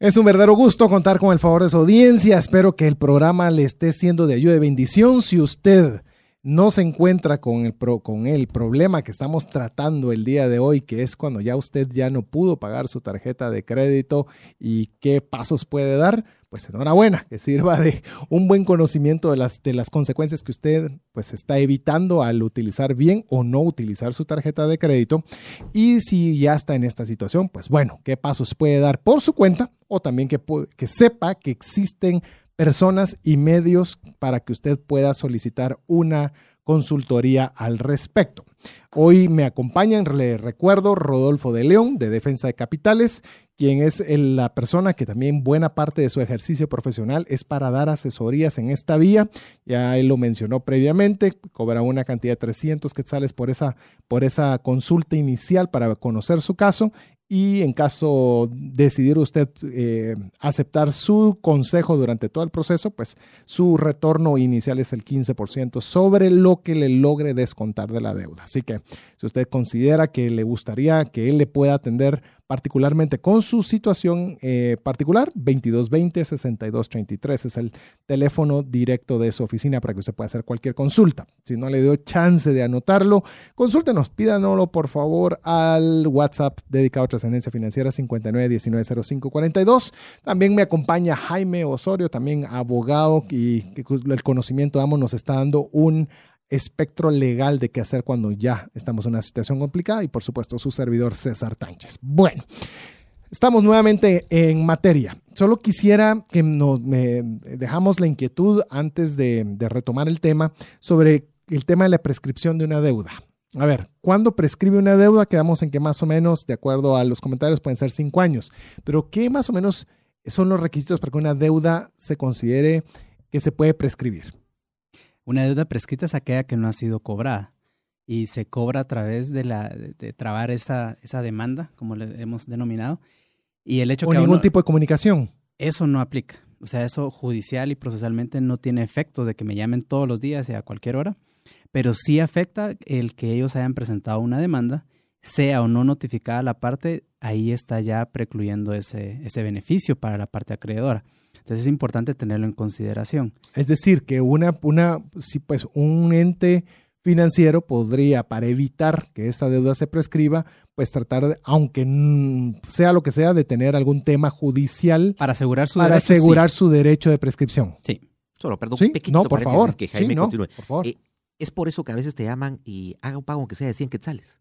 Es un verdadero gusto contar con el favor de su audiencia. Espero que el programa le esté siendo de ayuda y bendición. Si usted no se encuentra con el, con el problema que estamos tratando el día de hoy, que es cuando ya usted ya no pudo pagar su tarjeta de crédito y qué pasos puede dar, pues enhorabuena, que sirva de un buen conocimiento de las, de las consecuencias que usted pues está evitando al utilizar bien o no utilizar su tarjeta de crédito. Y si ya está en esta situación, pues bueno, qué pasos puede dar por su cuenta o también que, que sepa que existen personas y medios para que usted pueda solicitar una consultoría al respecto. Hoy me acompañan, le recuerdo, Rodolfo de León, de Defensa de Capitales, quien es la persona que también buena parte de su ejercicio profesional es para dar asesorías en esta vía. Ya él lo mencionó previamente, cobra una cantidad de 300 quetzales por esa, por esa consulta inicial para conocer su caso y en caso decidir usted eh, aceptar su consejo durante todo el proceso, pues su retorno inicial es el 15% sobre lo que le logre descontar de la deuda. Así que si usted considera que le gustaría que él le pueda atender particularmente con su situación eh, particular, 2220-6233 es el teléfono directo de su oficina para que usted pueda hacer cualquier consulta. Si no le dio chance de anotarlo, consúltenos, pídanoslo por favor al WhatsApp dedicado a trascendencia financiera 59190542. También me acompaña Jaime Osorio, también abogado y el conocimiento, amo, nos está dando un espectro legal de qué hacer cuando ya estamos en una situación complicada y por supuesto su servidor César Tánchez. Bueno, estamos nuevamente en materia. Solo quisiera que nos dejamos la inquietud antes de, de retomar el tema sobre el tema de la prescripción de una deuda. a ver, ¿cuándo prescribe una deuda? Quedamos en que más o menos, de acuerdo a los comentarios, pueden ser cinco años. Pero ¿qué más o menos son los requisitos para que una deuda se considere que se puede prescribir? Una deuda prescrita es aquella que no ha sido cobrada y se cobra a través de, la, de trabar esa, esa demanda, como le hemos denominado. Y el hecho o que ningún uno- tipo de comunicación. eso no aplica. O sea, eso judicial y procesalmente no tiene efecto de que me llamen todos los días y a cualquier hora, pero sí afecta el que ellos hayan presentado una demanda, sea o no notificada la parte, ahí está ya precluyendo ese, ese beneficio para la parte acreedora. Entonces es importante tenerlo en consideración. Es decir, que una, una, si pues un ente financiero podría, para evitar que esta deuda se prescriba, pues tratar, de, aunque sea lo que sea, de tener algún tema judicial Para asegurar su para derecho, sí. asegurar su derecho de prescripción. Sí. Solo, perdón, ¿Sí? pequeñito No, por favor. Que Jaime Sí, no, continúe. por favor. Eh, es por eso que a veces te llaman y haga un pago aunque sea de 100 quetzales.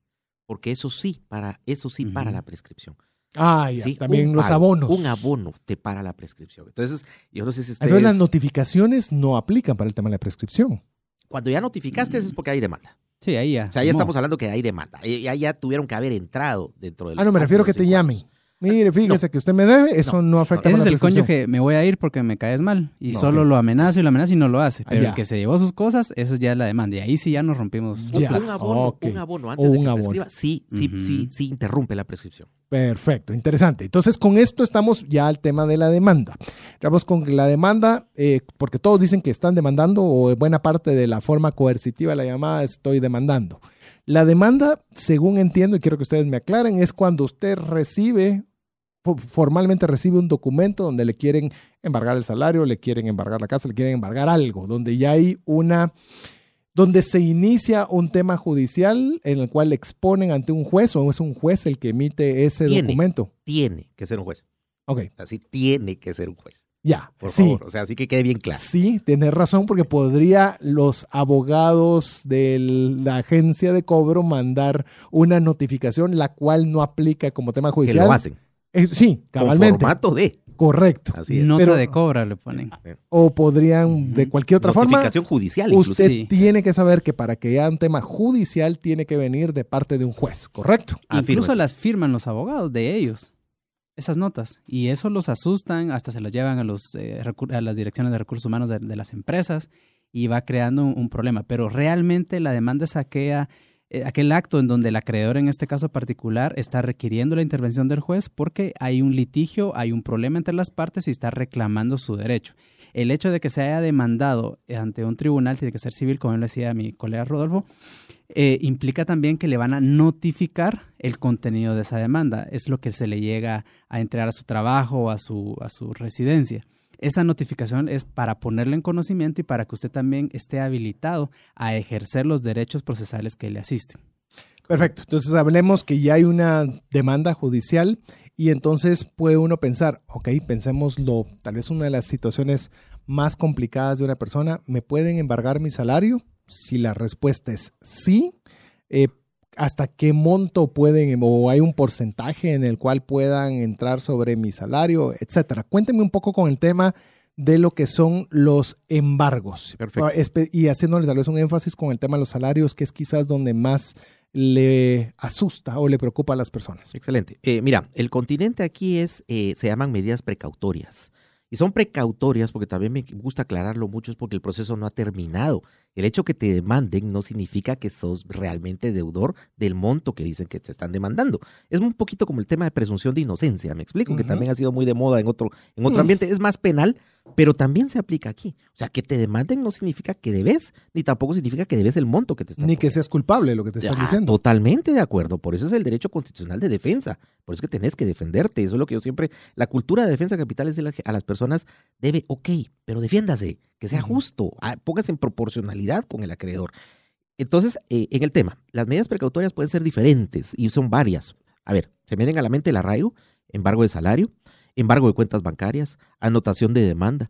Porque eso sí, para, eso sí para la prescripción. Ah, ya, Sí, también un los pago, abonos. Un abono te para la prescripción. Entonces, yo no sé si ustedes... Entonces las notificaciones no aplican para el tema de la prescripción. Cuando ya notificaste es porque hay demanda. Sí, ahí ya. O sea, ya Mo. estamos hablando que hay demanda. Ya, ya tuvieron que haber entrado dentro del... Ah, no, me refiero de que te llamen. Mire, fíjese que usted me debe, eso no, afecta Ese es el cónyuge, me voy a ir porque me caes mal. Y No, solo lo amenaza y lo amenaza y no lo hace. Ah, Pero ya. el que se llevó sus cosas, eso ya es la demanda. Y ahí sí ya nos rompimos. los Ya. Un abono, ok. un abono antes O de un que abono. prescriba, sí, sí, sí, sí interrumpe la prescripción. Perfecto, interesante. Entonces, con esto estamos ya al tema de la demanda. Vamos con la demanda, eh, porque todos dicen que están demandando, o buena parte de la forma coercitiva de la llamada estoy demandando. La demanda, según entiendo, y quiero que ustedes me aclaren, es cuando usted recibe, fo- formalmente recibe un documento donde le quieren embargar el salario, le quieren embargar la casa, le quieren embargar algo, donde ya hay una, donde se inicia un tema judicial en el cual le exponen ante un juez o es un juez el que emite ese Tiene. documento. Tiene que ser un juez. Ok, Así tiene que ser un juez. Ya, Por sí. favor. O sea, así que quede bien claro. Sí, tienes razón, porque podría los abogados de la agencia de cobro mandar una notificación, la cual no aplica como tema Que judicial. lo hacen. Eh, sí, Con cabalmente. formato de. Correcto. Así es. Nota Pero- de cobra le ponen. O podrían, de cualquier otra forma, Notificación judicial. usted Sí. tiene que saber que para que haya un tema judicial tiene que venir de parte de un juez, ¿correcto? Afirma. Incluso las firman los abogados de ellos, esas notas. Y eso los asustan, hasta se las llevan a, los, eh, a las direcciones de recursos humanos de, las empresas y va creando un, problema. Pero realmente la demanda es aquella, eh, aquel acto en donde el acreedor, en este caso particular, está requiriendo la intervención del juez porque hay un litigio, hay un problema entre las partes y está reclamando su derecho. El hecho de que se haya demandado ante un tribunal tiene que ser civil, como le decía mi colega Rodolfo, eh, implica también que le van a notificar el contenido de esa demanda. Es lo que se le llega a entregar a su trabajo o a su, a su residencia. Esa notificación es para ponerle en conocimiento y para que usted también esté habilitado a ejercer los derechos procesales que le asisten. Perfecto. Entonces hablemos que ya hay una demanda judicial y entonces puede uno pensar, ok, pensémoslo, tal vez una de las situaciones más complicadas de una persona, ¿me pueden embargar mi salario? Si la respuesta es sí, eh, ¿hasta qué monto pueden o hay un porcentaje en el cual puedan entrar sobre mi salario, etcétera? Cuénteme un poco con el tema de lo que son los embargos. Perfecto. Espe- Y haciéndole tal vez un énfasis con el tema de los salarios, que es quizás donde más le asusta o le preocupa a las personas. Excelente. Eh, mira, el continente aquí es, eh, se llaman medidas precautorias. Y son precautorias porque también me gusta aclararlo mucho, es porque el proceso no ha terminado. El hecho que te demanden no significa que sos realmente deudor del monto que dicen que te están demandando. Es un poquito como el tema de presunción de inocencia, me explico, que también ha sido muy de moda en otro, en otro Mm. ambiente. Es más penal, pero también se aplica aquí. O sea, que te demanden no significa que debes, ni tampoco significa que debes el monto que te están Ni que seas culpable lo que te están Ah, diciendo. Totalmente de acuerdo. Por eso es el derecho constitucional de defensa. Por eso es que tenés que defenderte. Eso es lo que yo siempre. La cultura de defensa capital es de la a las personas debe, ok, pero defiéndase, que sea justo, ah, póngase en proporcionalidad con el acreedor. Entonces, eh, en el tema, las medidas precautorias pueden ser diferentes y son varias. A ver, se me vienen a la mente el arraigo, embargo de salario, embargo de cuentas bancarias, anotación de demanda,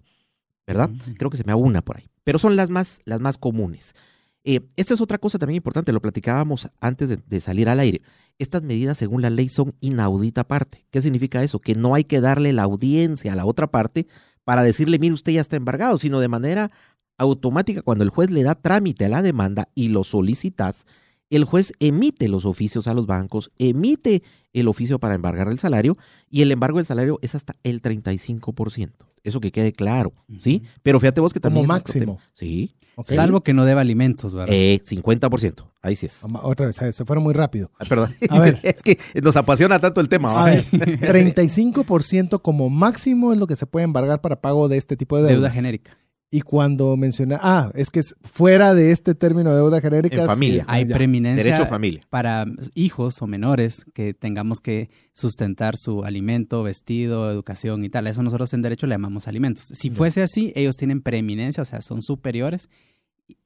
¿verdad? Creo que se me va una por ahí. Pero son las más, las más comunes. Eh, esta es otra cosa también importante, lo platicábamos antes de, de salir al aire. Estas medidas, según la ley, son inaudita parte. ¿Qué significa eso? Que no hay que darle la audiencia a la otra parte para decirle, mire, usted ya está embargado, sino de manera automática, cuando el juez le da trámite a la demanda y lo solicitas, el juez emite los oficios a los bancos, emite el oficio para embargar el salario y el embargo del salario es hasta el 35%. Eso que quede claro, ¿sí? Pero fíjate vos que también... Como máximo. Sí. Salvo que no deba alimentos, ¿verdad? Eh, 50%. Ahí sí es. Otra vez, se fueron muy rápido. Ah, Perdón. A ver. es que nos apasiona tanto el tema. A ver, 35% como máximo es lo que se puede embargar para pago de este tipo de deudas. Deuda genérica. Y cuando menciona, ah, es que es fuera de este término de deuda genérica. En familia. Hay ya. preeminencia Derecho a familia. para hijos o menores que tengamos que sustentar su alimento, vestido, educación y tal. Eso nosotros en derecho le llamamos alimentos. Si fuese así, ellos tienen preeminencia, o sea, son superiores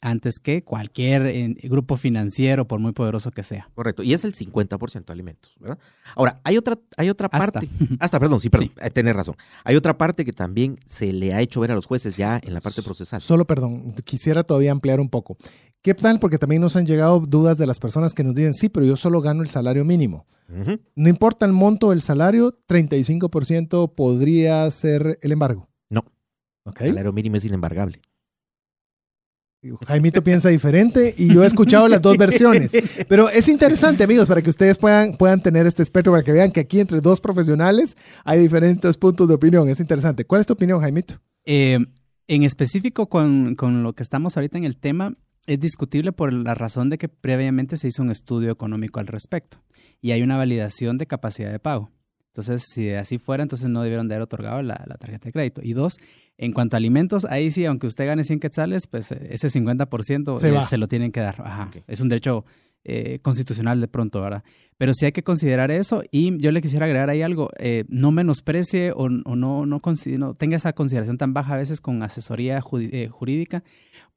antes que cualquier eh, grupo financiero, por muy poderoso que sea. Correcto. Y es el 50% de alimentos, ¿verdad? Ahora, hay otra, hay otra Hasta. parte. Hasta, perdón, sí, perdón. eh, Tenés razón. Hay otra parte que también se le ha hecho ver a los jueces ya en la parte procesal. Solo, perdón, quisiera todavía ampliar un poco. ¿Qué tal? Porque también nos han llegado dudas de las personas que nos dicen, sí, pero yo solo gano el salario mínimo. No importa el monto del salario, 35% podría ser el embargo. No. El salario mínimo es inembargable. Jaimito piensa diferente y yo he escuchado las dos versiones. Pero es interesante, amigos, para que ustedes puedan, puedan tener este espectro, para que vean que aquí entre dos profesionales hay diferentes puntos de opinión. Es interesante. ¿Cuál es tu opinión, Jaimito? Eh, en específico con, con lo que estamos ahorita en el tema, es discutible por la razón de que previamente se hizo un estudio económico al respecto y hay una validación de capacidad de pago. Entonces, si así fuera, entonces no debieron de haber otorgado la, la tarjeta de crédito. Y dos, en cuanto a alimentos, ahí sí, aunque usted gane 100 quetzales, pues eh, ese 50% Se eh, se lo tienen que dar. Ajá. Es un derecho eh, constitucional de pronto, ¿verdad? Pero sí hay que considerar eso y yo le quisiera agregar ahí algo, eh, no menosprecie o, o no, no, no tenga esa consideración tan baja a veces con asesoría eh, jurídica,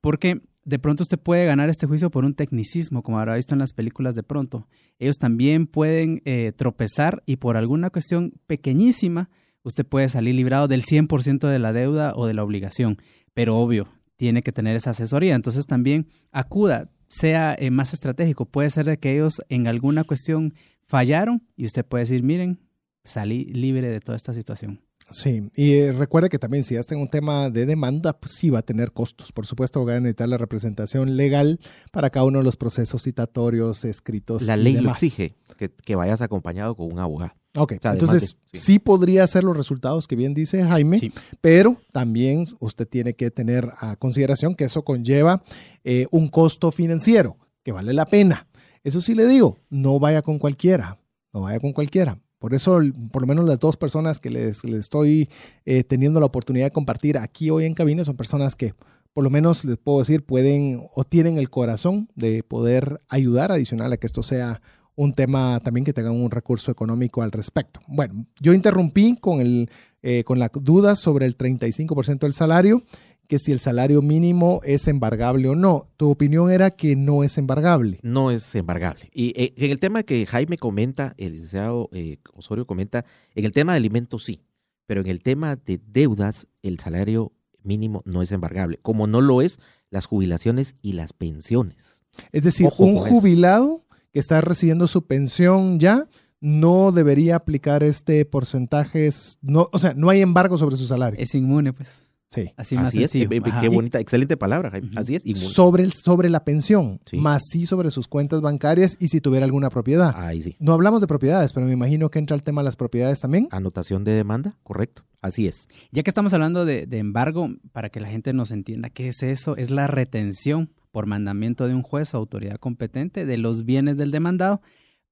porque de pronto usted puede ganar este juicio por un tecnicismo, como habrá visto en las películas de pronto. Ellos también pueden eh, tropezar y por alguna cuestión pequeñísima, usted puede salir librado del 100% de la deuda o de la obligación, pero obvio, tiene que tener esa asesoría. Entonces también acuda, sea eh, más estratégico. Puede ser de que ellos en alguna cuestión fallaron y usted puede decir, miren, salí libre de toda esta situación. Sí, y eh, recuerde que también si ya está en un tema de demanda, pues sí va a tener costos. Por supuesto, va a necesitar la representación legal para cada uno de los procesos citatorios, escritos. La y ley lo exige que, que vayas acompañado con un abogado. Ok, sea, entonces de- sí. sí. podría ser los resultados que bien dice Jaime, Sí. pero también usted tiene que tener a consideración que eso conlleva eh, un costo financiero que vale la pena. Eso sí le digo, no vaya con cualquiera, no vaya con cualquiera. Por eso, por lo menos las dos personas que les, les estoy eh, teniendo la oportunidad de compartir aquí hoy en cabina son personas que, por lo menos les puedo decir, pueden o tienen el corazón de poder ayudar adicional a que esto sea un tema también que tengan un recurso económico al respecto. Bueno, yo interrumpí con, el, eh, con la duda sobre el 35% del salario, que si el salario mínimo es embargable o no. Tu opinión era que no es embargable. No es embargable. Y eh, en el tema que Jaime comenta, el licenciado eh, Osorio comenta, en el tema de alimentos sí, pero en el tema de deudas, el salario mínimo no es embargable, como no lo es las jubilaciones y las pensiones. Es decir, Ojo un jubilado que está recibiendo su pensión ya no debería aplicar este porcentaje. No, o sea, no hay embargo sobre su salario. Es inmune, pues. Sí. Así más Así es, eh, Ajá. qué bonita, excelente palabra, Jaime. Así es, inmune. Sobre, el, sobre la pensión, Sí. más sí sobre sus cuentas bancarias y si tuviera alguna propiedad. Ahí sí. No hablamos de propiedades, pero me imagino que entra el tema de las propiedades también. Anotación de demanda, correcto. Así es. Ya que estamos hablando de, de embargo, para que la gente nos entienda qué es eso, es la retención por mandamiento de un juez o autoridad competente de los bienes del demandado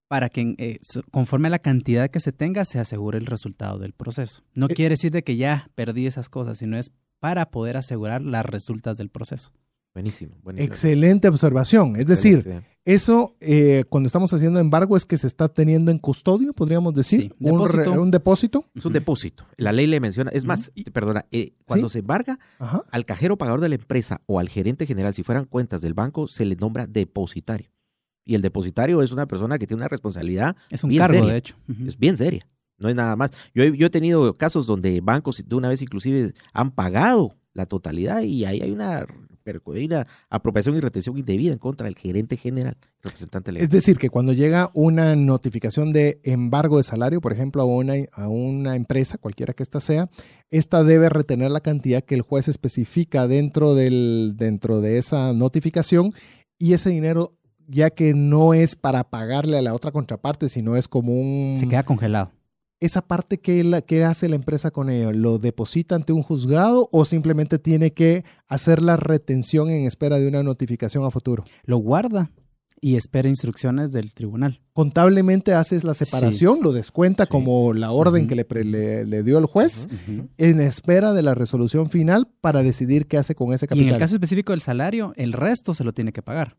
para que eh, conforme a la cantidad que se tenga se asegure el resultado del proceso. No Eh, quiere decir de que ya perdí esas cosas, sino es para poder asegurar las resultas del proceso. Buenísimo. buenísimo. Excelente observación. Es decir, Excelente. eso eh, cuando estamos haciendo embargo es que se está teniendo en custodio, podríamos decir. Sí, un, re- depósito. un depósito. Es un depósito. La ley le menciona. Es más, perdona, eh, cuando se embarga, Ajá. al cajero pagador de la empresa o al gerente general, si fueran cuentas del banco, se le nombra depositario. Y el depositario es una persona que tiene una responsabilidad Es un Bien cargo, seria. de hecho. Es bien seria. No es nada más. Yo he, yo he tenido casos donde bancos de una vez inclusive han pagado la totalidad y ahí hay una, apropiación y retención indebida en contra del gerente general, representante legal. Es decir, que cuando llega una notificación de embargo de salario, por ejemplo, a una, a una empresa, cualquiera que ésta sea, esta debe retener la cantidad que el juez especifica dentro, del, dentro de esa notificación y ese dinero ya que no es para pagarle a la otra contraparte, sino es como un... Se queda congelado. ¿Esa parte qué, la, qué hace la empresa con ello? ¿Lo deposita ante un juzgado o simplemente tiene que hacer la retención en espera de una notificación a futuro? Lo guarda y espera instrucciones del tribunal. Contablemente haces la separación, lo descuenta Sí. como la orden que le, le- le dio el juez en espera de la resolución final para decidir qué hace con ese Y capital. en el caso específico del salario, el resto se lo tiene que pagar.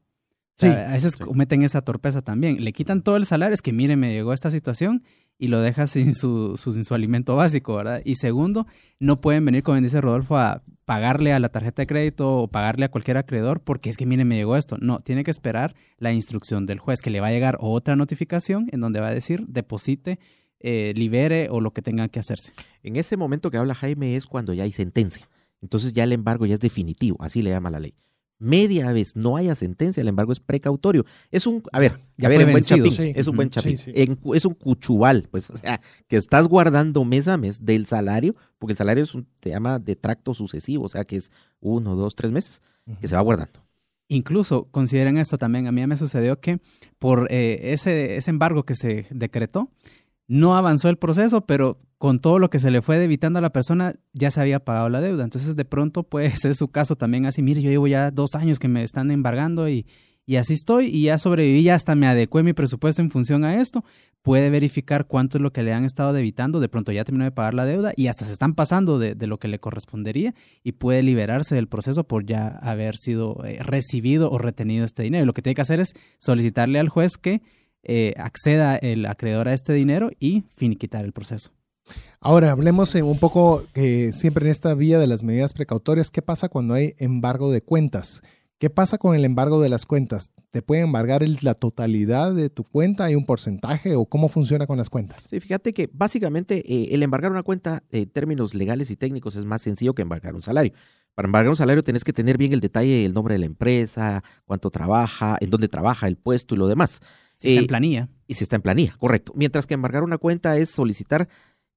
O Sí, sea, a veces sí. cometen esa torpeza también. Le quitan todo el salario, es que mire, me llegó esta situación y lo deja sin su, su, sin su alimento básico, ¿verdad? Y segundo, no pueden venir, como dice Rodolfo, a pagarle a la tarjeta de crédito o pagarle a cualquier acreedor porque es que, mire, me llegó esto. No, tiene que esperar la instrucción del juez, que le va a llegar otra notificación en donde va a decir, deposite, eh, libere o lo que tengan que hacerse. En ese momento que habla Jaime es cuando ya hay sentencia. Entonces ya el embargo ya es definitivo, así le llama la ley. Media vez no haya sentencia, el embargo es precautorio. Es un, a ver, Ya a ver, en buen chapín, Sí. es un buen chapín. Sí, sí. En cu- es un cuchubal, pues, o sea, que estás guardando mes a mes del salario, porque el salario es un, te llama de tracto sucesivo, o sea, que es uno, dos, tres meses, que se va guardando. Incluso consideren esto también. A mí me sucedió que por eh, ese, ese embargo que se decretó, no avanzó el proceso, pero con todo lo que se le fue debitando a la persona, ya se había pagado la deuda. Entonces, de pronto puede ser su caso también así. Mire, yo llevo ya dos años que me están embargando y, y así estoy y ya sobreviví, ya hasta me adecué mi presupuesto en función a esto. Puede verificar cuánto es lo que le han estado debitando. De pronto ya terminó de pagar la deuda y hasta se están pasando de, lo que le correspondería y puede liberarse del proceso por ya haber sido eh, recibido o retenido este dinero. Lo que tiene que hacer es solicitarle al juez que eh, acceda el acreedor a este dinero y finiquitar el proceso. Ahora, hablemos eh, un poco eh, siempre en esta vía de las medidas precautorias. ¿Qué pasa cuando hay embargo de cuentas? ¿Qué pasa con el embargo de las cuentas? ¿Te pueden embargar el- la totalidad de tu cuenta? ¿Hay un porcentaje o cómo funciona con las cuentas? Sí, fíjate que básicamente eh, el embargar una cuenta en términos legales y técnicos es más sencillo que embargar un salario. Para embargar un salario tenés que tener bien el detalle, el nombre de la empresa, cuánto trabaja, en dónde trabaja, el puesto y lo demás. Si está Eh, en planilla. y si está en planilla, correcto. Mientras que embargar una cuenta es solicitar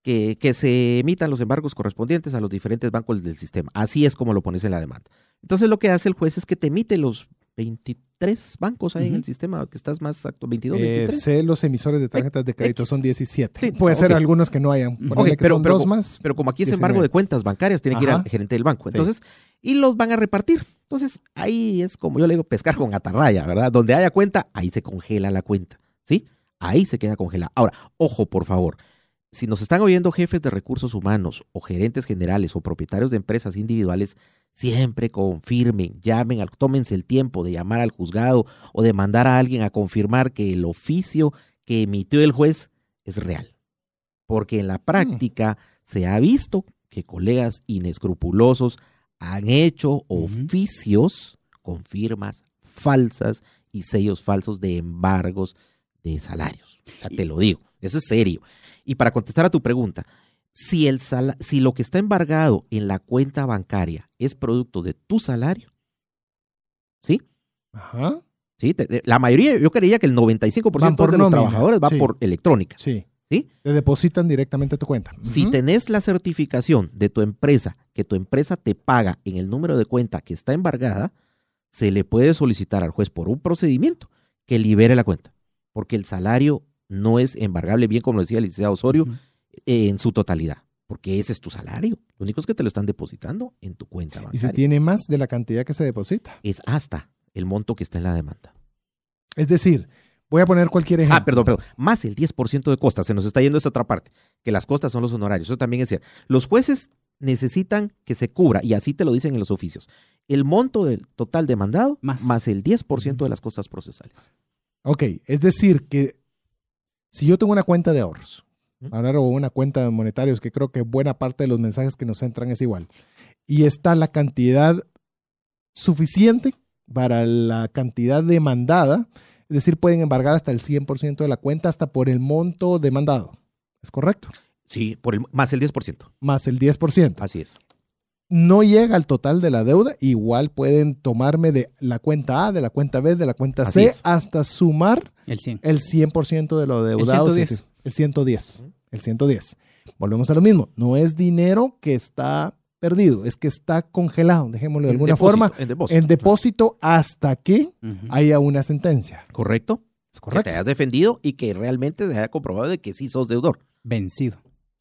que, que se emitan los embargos correspondientes a los diferentes bancos del sistema. Así es como lo pones en la demanda. Entonces lo que hace el juez es que te emite los 23 bancos ahí en el sistema, que estás más actual, 22, Eh, 23. sé los emisores de tarjetas de crédito X. son 17. Sí, Puede ser algunos que no hayan. Ujú. Ponerle Ok, que pero- son pero dos más. Pero como aquí es 19. embargo de cuentas bancarias, tiene que ir al gerente del banco. Sí. Entonces, y los van a repartir. Entonces, ahí es como yo le digo, pescar con atarraya, ¿verdad? Donde haya cuenta, ahí se congela la cuenta, ¿sí? Ahí se queda congelada. Ahora, ojo, por favor. Si nos están oyendo jefes de recursos humanos o gerentes generales o propietarios de empresas individuales, siempre confirmen, llamen, tómense el tiempo de llamar al juzgado o de mandar a alguien a confirmar que el oficio que emitió el juez es real. Porque en la práctica se ha visto que colegas inescrupulosos han hecho oficios con firmas falsas y sellos falsos de embargos de salarios. O sea, te lo digo, eso es serio. Y para contestar a tu pregunta, si, el sala- si lo que está embargado en la cuenta bancaria es producto de tu salario, ¿sí? Ajá. ¿Sí? Te- te- la mayoría, yo creía que el 95% Van por de los nómina, trabajadores va sí. por electrónica. Sí. ¿Sí? Te depositan directamente a tu cuenta. Si Ujú. tenés la certificación de tu empresa, que tu empresa te paga en el número de cuenta que está embargada, se le puede solicitar al juez por un procedimiento que libere la cuenta. Porque el salario no es embargable, bien como lo decía el licenciado Osorio, eh, en su totalidad. Porque ese es tu salario. Lo único es que te lo están depositando en tu cuenta Y se bancaria. tiene más de la cantidad que se deposita. Es hasta el monto que está en la demanda. Es decir, voy a poner cualquier ejemplo. Ah, perdón, perdón. Más el 10% de costas. Se nos está yendo esa otra parte. Que las costas son los honorarios. Eso también es cierto. Los jueces necesitan que se cubra, y así te lo dicen en los oficios, el monto del total demandado Más. el 10% de las costas procesales. Ok, es decir, que si yo tengo una cuenta de ahorros, hablar o una cuenta de monetarios, que creo que buena parte de los mensajes que nos entran es igual, y está la cantidad suficiente para la cantidad demandada, es decir, pueden embargar hasta el 100% de la cuenta, hasta por el monto demandado. ¿Es correcto? Sí, por el, más el 10%. Más el 10%. Así es. no llega al total de la deuda, igual pueden tomarme de la cuenta A, de la cuenta B, de la cuenta Así C, es. hasta sumar El 100. el 100% de lo deudado. 110. El 110. El 110. Volvemos a lo mismo. No es dinero que está perdido, es que está congelado, dejémoslo de En alguna depósito, forma, en depósito. en depósito hasta que haya una sentencia. ¿Correcto? ¿Es Que correcto? te hayas defendido y que realmente se haya comprobado de que sí sos deudor. Vencido.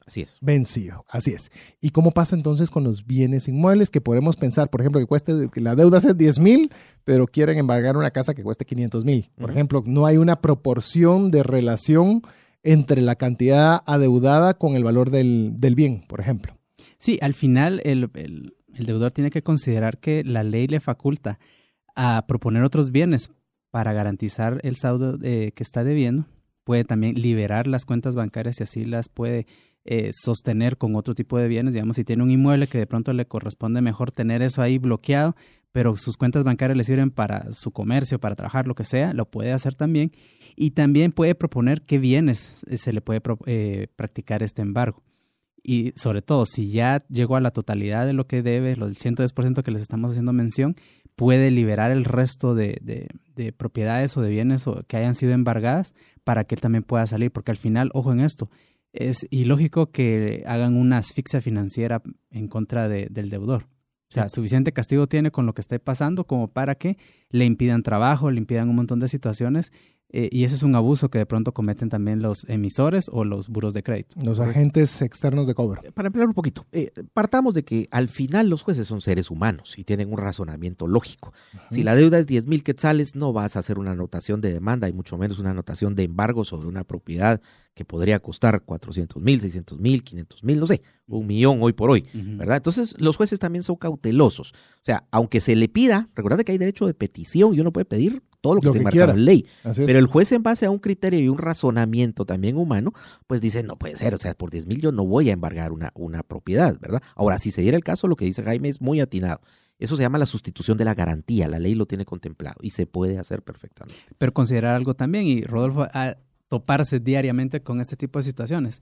Así es. Vencido, así es. ¿Y cómo pasa entonces con los bienes inmuebles que podemos pensar, por ejemplo, que cueste, que la deuda es 10 mil, pero quieren embargar una casa que cueste 500 mil? Por ejemplo, no hay una proporción de relación entre la cantidad adeudada con el valor del, del bien, por ejemplo. Sí, al final el, el- deudor tiene que considerar que la ley le faculta a proponer otros bienes para garantizar el saldo eh, que está debiendo. Puede también liberar las cuentas bancarias y así las puede eh, sostener con otro tipo de bienes. Digamos, si tiene un inmueble que de pronto le corresponde mejor tener eso ahí bloqueado, pero sus cuentas bancarias le sirven para su comercio, para trabajar, lo que sea, lo puede hacer también. Y también puede proponer qué bienes eh, se le puede eh, practicar este embargo. Y sobre todo, si ya llegó a la totalidad de lo que debe, lo del 110% que les estamos haciendo mención, puede liberar el resto de, de- de propiedades o de bienes o- que hayan sido embargadas para que él también pueda salir. Porque al final, ojo en esto, es ilógico que hagan una asfixia financiera en contra de- del deudor. O sea, suficiente castigo tiene con lo que esté pasando como para que le impidan trabajo, le impidan un montón de situaciones. Eh, y ese es un abuso que de pronto cometen también los emisores o los buros de crédito. Los agentes externos de cobro. Para emplear un poquito, eh, partamos de que al final los jueces son seres humanos y tienen un razonamiento lógico. Si la deuda es 10 mil quetzales, no vas a hacer una anotación de demanda y mucho menos una anotación de embargo sobre una propiedad que podría costar 400 mil, 600 mil, 500 mil, no sé, un millón hoy por hoy. ¿verdad? Entonces los jueces también son cautelosos. O sea, aunque se le pida, recuerda que hay derecho de petición y uno puede pedir todo lo que Lo esté que marcado quiera. en ley. Pero el juez en base a un criterio y un razonamiento también humano, pues dice, no puede ser, o sea, por 10 mil yo no voy a embargar una, una propiedad, ¿verdad? Ahora, si se diera el caso, lo que dice Jaime es muy atinado. Eso se llama la sustitución de la garantía, la ley lo tiene contemplado y se puede hacer perfectamente. pero considerar algo también, y Rodolfo, a toparse diariamente con este tipo de situaciones.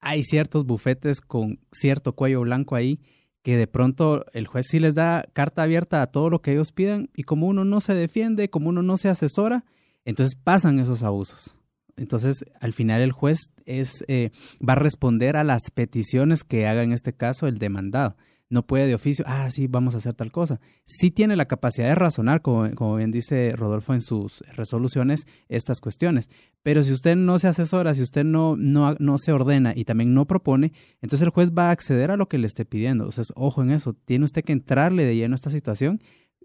Hay ciertos bufetes con cierto cuello blanco ahí que de pronto el juez sí les da carta abierta a todo lo que ellos pidan y como uno no se defiende, como uno no se asesora, entonces pasan esos abusos. Entonces, al final el juez es, eh, va a responder a las peticiones que haga en este caso el demandado. No puede de oficio, ah, sí, vamos a hacer tal cosa. Sí tiene la capacidad de razonar, como, como bien dice Rodolfo en sus resoluciones, estas cuestiones. Pero si usted no se asesora, si usted no, no, no se ordena y también no propone, entonces el juez va a acceder a lo que le esté pidiendo. O sea, ojo en eso, tiene usted que entrarle de lleno a esta situación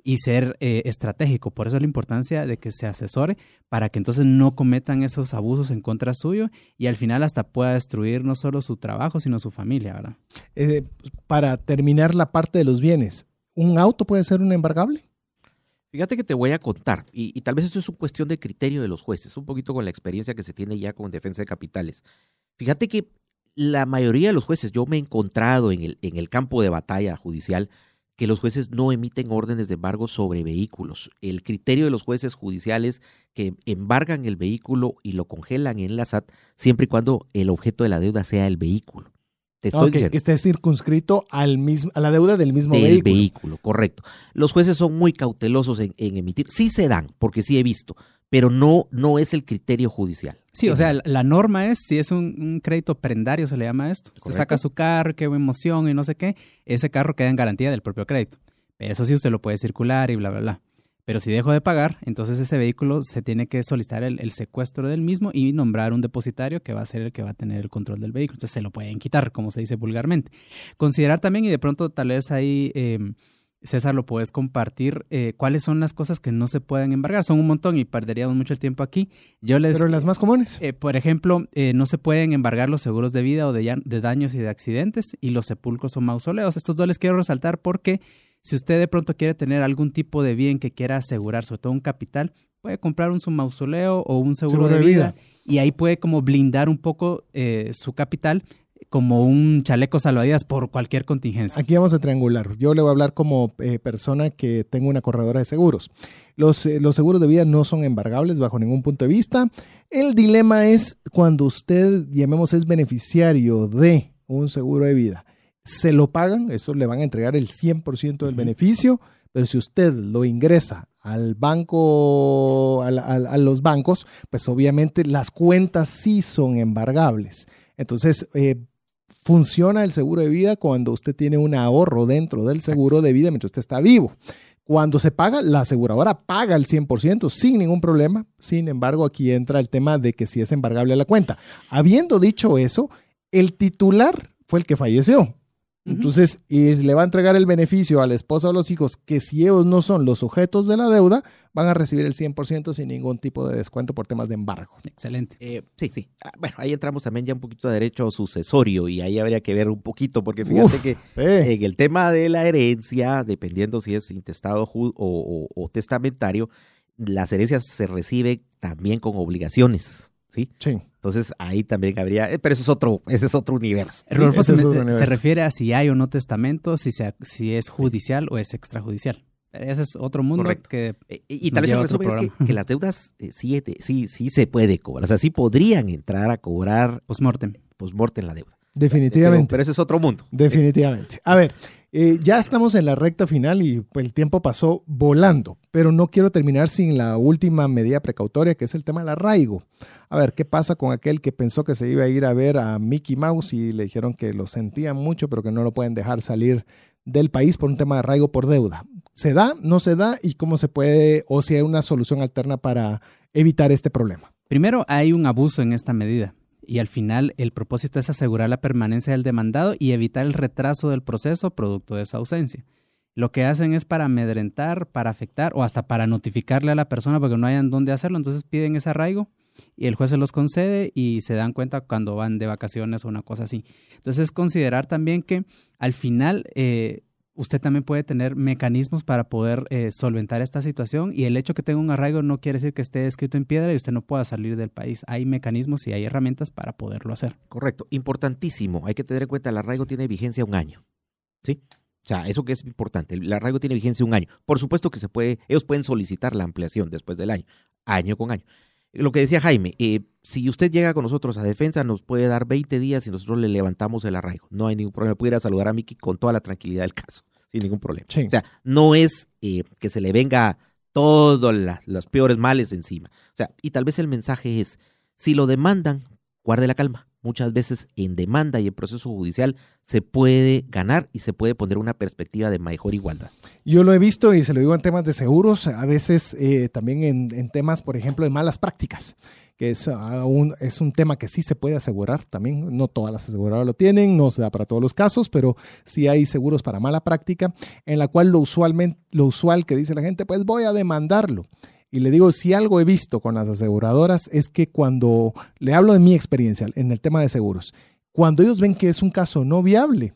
y ser eh, estratégico. Por eso la importancia de que se asesore para que entonces no cometan esos abusos en contra suyo y al final hasta pueda destruir no solo su trabajo, sino su familia, ¿verdad? Eh, para terminar la parte de los bienes, ¿un auto puede ser un embargable? Fíjate que te voy a contar, y, y tal vez esto es una cuestión de criterio de los jueces, un poquito con la experiencia que se tiene ya con defensa de capitales. Fíjate que la mayoría de los jueces, yo me he encontrado en el, en el campo de batalla judicial, que los jueces no emiten órdenes de embargo sobre vehículos. El criterio de los jueces judiciales que embargan el vehículo y lo congelan en la SAT siempre y cuando el objeto de la deuda sea el vehículo. Te estoy diciendo que esté circunscrito al mismo, a la deuda del mismo del vehículo. vehículo. correcto. Los jueces son muy cautelosos en, en emitir. Sí se dan, porque sí he visto, pero no, no es el criterio judicial. Sí, o sea, la- norma es, si es un, un crédito prendario, se le llama esto. Usted Correcto. saca su carro, qué emoción y no sé qué, ese carro queda en garantía del propio crédito. Eso sí, usted lo puede circular y bla, bla, bla. Pero si dejo de pagar, entonces ese vehículo se tiene que solicitar el, el secuestro del mismo y nombrar un depositario que va a ser el que va a tener el control del vehículo. Entonces se lo pueden quitar, como se dice vulgarmente. Considerar también, y de pronto tal vez ahí, eh, César, lo puedes compartir, eh, cuáles son las cosas que no se pueden embargar. Son un montón y perderíamos mucho el tiempo aquí. Yo les... Pero las más comunes. Eh, por ejemplo, eh, no se pueden embargar los seguros de vida o de, daños y de accidentes y los sepulcros o mausoleos. Estos dos les quiero resaltar porque si usted de pronto quiere tener algún tipo de bien que quiera asegurar, sobre todo un capital, puede comprar un su mausoleo o un seguro, de, vida, y ahí puede como blindar un poco eh, su capital como un chaleco salvavidas por cualquier contingencia. Aquí vamos a triangular. Yo le voy a hablar como eh, persona que tengo una corredora de seguros. Los, eh, los seguros de vida no son embargables bajo ningún punto de vista. El dilema es cuando usted, llamemos, es beneficiario de un seguro de vida. Se lo pagan, esto le van a entregar el 100% del beneficio, pero si usted lo ingresa al banco, a los bancos, pues obviamente las cuentas sí son embargables. Entonces, eh, funciona el seguro de vida cuando usted tiene un ahorro dentro del seguro de vida mientras usted está vivo. Cuando se paga, la aseguradora paga el 100% sin ningún problema. Sin embargo, aquí entra el tema de que si es embargable la cuenta. Habiendo dicho eso, el titular fue el que falleció. Entonces, y le va a entregar el beneficio a la esposa o a los hijos que si ellos no son los sujetos de la deuda, van a recibir el 100% sin ningún tipo de descuento por temas de embargo. Excelente. Eh, sí, sí. Ah, bueno, ahí entramos también ya un poquito de derecho sucesorio y ahí habría que ver un poquito, porque fíjate que en el tema de la herencia, dependiendo si es intestado o, o testamentario, las herencias se reciben también con obligaciones. ¿Sí? Entonces ahí también habría, eh, pero eso es otro, ese es otro universo. se, refiere a si hay o no testamento, si, si es judicial o es extrajudicial. Ese es otro mundo que. Eh, y, tal vez el resumen es que, las deudas eh, sí, sí, sí se puede cobrar. O sea, sí podrían entrar a cobrar. Postmortem. Postmortem la deuda. Definitivamente. Pero, ese es otro mundo. Definitivamente. A ver, eh, ya estamos en la recta final y pues, el tiempo pasó volando, pero no quiero terminar sin la última medida precautoria, que es el tema del arraigo. A ver, ¿qué pasa con aquel que pensó que se iba a ir a ver a Mickey Mouse y le dijeron que lo sentían mucho, pero que no lo pueden dejar salir del país por un tema de arraigo por deuda? ¿Se da? ¿No se da? ¿Y cómo se puede, o si hay una solución alterna para evitar este problema? Primero, hay un abuso en esta medida y al final el propósito es asegurar la permanencia del demandado y evitar el retraso del proceso producto de su ausencia. Lo que hacen es para amedrentar, para afectar o hasta para notificarle a la persona porque no hayan dónde hacerlo, entonces piden ese arraigo y el juez se los concede y se dan cuenta cuando van de vacaciones o una cosa así. Entonces considerar también que al final eh, usted también puede tener mecanismos para poder eh, solventar esta situación y el hecho que tenga un arraigo no quiere decir que esté escrito en piedra y usted no pueda salir del país. Hay mecanismos y hay herramientas para poderlo hacer. Correcto, importantísimo. Hay que tener en cuenta, el arraigo tiene vigencia un año. ¿Sí? O sea, eso que es importante, el arraigo tiene vigencia un año. Por supuesto que se puede, ellos pueden solicitar la ampliación después del año, año con año. Lo que decía Jaime, eh, si usted llega con nosotros a defensa, nos puede dar 20 días y nosotros le levantamos el arraigo. No hay ningún problema. Puede ir a saludar a Miki con toda la tranquilidad del caso, sin ningún problema. O sea, no es eh, que se le venga todos los peores males encima. O sea, y tal vez el mensaje es, si lo demandan, guarde la calma muchas veces en demanda y en proceso judicial se puede ganar y se puede poner una perspectiva de mejor igualdad. Yo lo he visto y se lo digo en temas de seguros, a veces eh, también en, temas, por ejemplo, de malas prácticas, que es, un, es un tema que sí se puede asegurar también. No todas las aseguradoras lo tienen, no se da para todos los casos, pero sí hay seguros para mala práctica, en la cual lo, usualmente, lo usual que dice la gente, pues voy a demandarlo. Y le digo, si algo he visto con las aseguradoras es que cuando le hablo de mi experiencia en el tema de seguros, cuando ellos ven que es un caso no viable,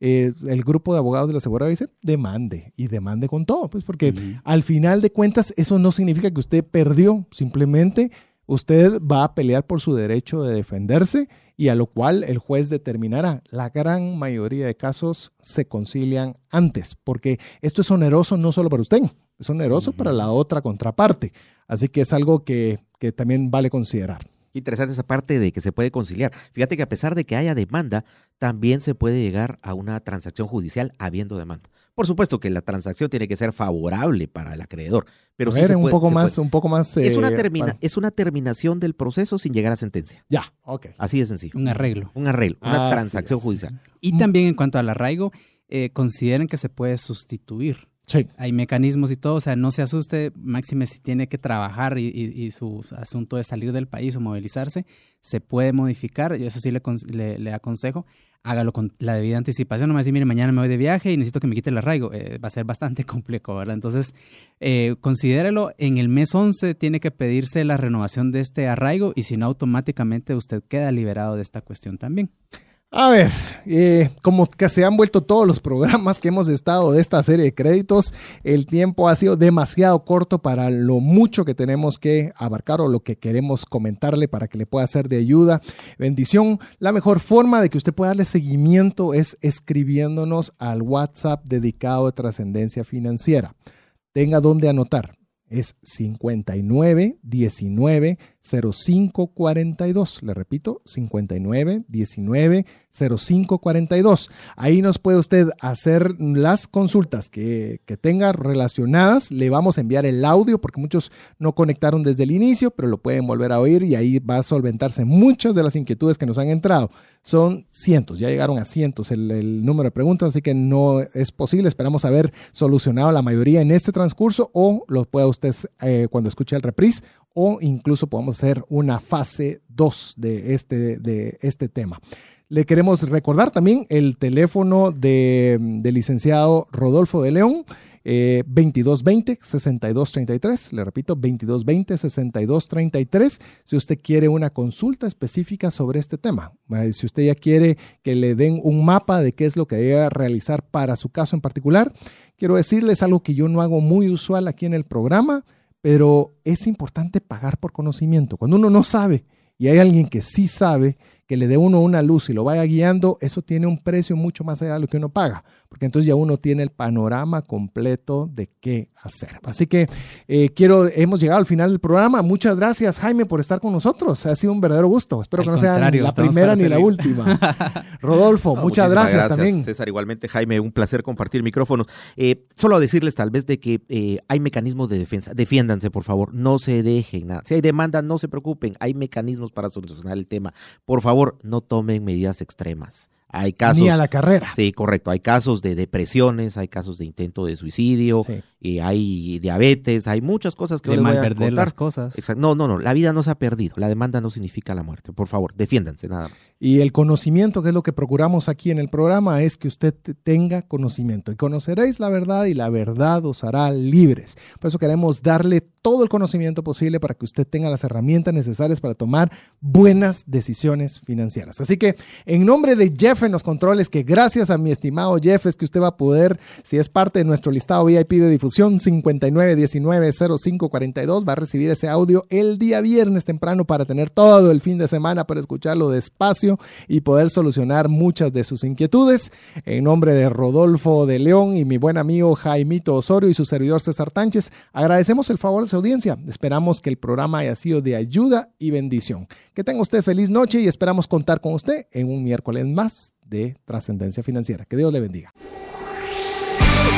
eh, el grupo de abogados de la aseguradora dice, demande y demande con todo, pues porque al final de cuentas eso no significa que usted perdió, simplemente usted va a pelear por su derecho de defenderse y a lo cual el juez determinará. La gran mayoría de casos se concilian antes, porque esto es oneroso no solo para usted, es oneroso para la otra contraparte. Así que es algo que, también vale considerar. Interesante esa parte de que se puede conciliar. Fíjate que a pesar de que haya demanda, también se puede llegar a una transacción judicial habiendo demanda. Por supuesto que la transacción tiene que ser favorable para el acreedor, pero sí un, poco más, un poco más, es una eh, es una terminación del proceso sin llegar a sentencia. Ya, ok. Así de sencillo. Un arreglo. Un arreglo, una transacción judicial. Y también en cuanto al arraigo, eh, consideren que se puede sustituir hay mecanismos y todo, o sea, no se asuste, máxime si tiene que trabajar y, su asunto es salir del país o movilizarse, se puede modificar, yo eso sí le, le, aconsejo, hágalo con la debida anticipación, no me mire, mañana me voy de viaje y necesito que me quite el arraigo, eh, va a ser bastante complejo, ¿verdad? Entonces, eh, considérelo, en el mes 11 tiene que pedirse la renovación de este arraigo y si no, automáticamente usted queda liberado de esta cuestión también. A ver, eh, como que se han vuelto todos los programas que hemos estado de esta serie de créditos, el tiempo ha sido demasiado corto para lo mucho que tenemos que abarcar o lo que queremos comentarle para que le pueda ser de ayuda. Bendición. La mejor forma de que usted pueda darle seguimiento es escribiéndonos al WhatsApp dedicado a trascendencia financiera. Tenga donde anotar es 59 19 05 42. Le repito, 59 19 05 42. Ahí nos puede usted hacer las consultas que, que, tenga relacionadas. Le vamos a enviar el audio porque muchos no conectaron desde el inicio, pero lo pueden volver a oír y ahí va a solventarse muchas de las inquietudes que nos han entrado. Son cientos, ya llegaron a cientos el, número de preguntas, así que no es posible. Esperamos haber solucionado la mayoría en este transcurso o lo pueda usted eh, cuando escuche el reprise o incluso podemos hacer una fase 2 de este, de este tema. Le queremos recordar también el teléfono del de licenciado Rodolfo de León, eh, 2220-6233. Le repito, 2220-6233. Si usted quiere una consulta específica sobre este tema, eh, si usted ya quiere que le den un mapa de qué es lo que debe realizar para su caso en particular, quiero decirles algo que yo no hago muy usual aquí en el programa pero es importante pagar por conocimiento. Cuando uno no sabe y hay alguien que sí sabe, que le dé uno una luz y lo vaya guiando, eso tiene un precio mucho más allá de lo que uno paga, porque entonces ya uno tiene el panorama completo de qué hacer. Así que eh, quiero, hemos llegado al final del programa. Muchas gracias, Jaime, por estar con nosotros. Ha sido un verdadero gusto. Espero que no sea la primera ni la última. Rodolfo, muchas gracias, también. César, igualmente, Jaime, un placer compartir micrófonos. Eh, solo decirles tal vez de que eh, hay mecanismos de defensa. Defiéndanse, por favor, no se dejen nada. Si hay demanda, no se preocupen, hay mecanismos para solucionar el tema. Por favor, favor, no tomen medidas extremas. Hay casos. Ni a la carrera. Sí, correcto. Hay casos de depresiones, hay casos de intento de suicidio, y hay diabetes, hay muchas cosas que de mal perder las cosas. Exacto. No, no, no. La vida no se ha perdido. La demanda no significa la muerte. Por favor, defiéndanse nada más. Y el conocimiento, que es lo que procuramos aquí en el programa, es que usted tenga conocimiento. Y conoceréis la verdad y la verdad os hará libres. Por eso queremos darle todo el conocimiento posible para que usted tenga las herramientas necesarias para tomar buenas decisiones financieras. Así que en nombre de Jeff en los controles, que gracias a mi estimado Jeff es que usted va a poder, si es parte de nuestro listado VIP de difusión 59190542, va a recibir ese audio el día viernes temprano para tener todo el fin de semana para escucharlo despacio y poder solucionar muchas de sus inquietudes. En nombre de Rodolfo de León y mi buen amigo Jaimito Osorio y su servidor César Tánchez, agradecemos el favor de su audiencia. Esperamos que el programa haya sido de ayuda y bendición. Que tenga usted feliz noche y esperamos contar con usted en un miércoles más de trascendencia financiera. Que Dios le bendiga.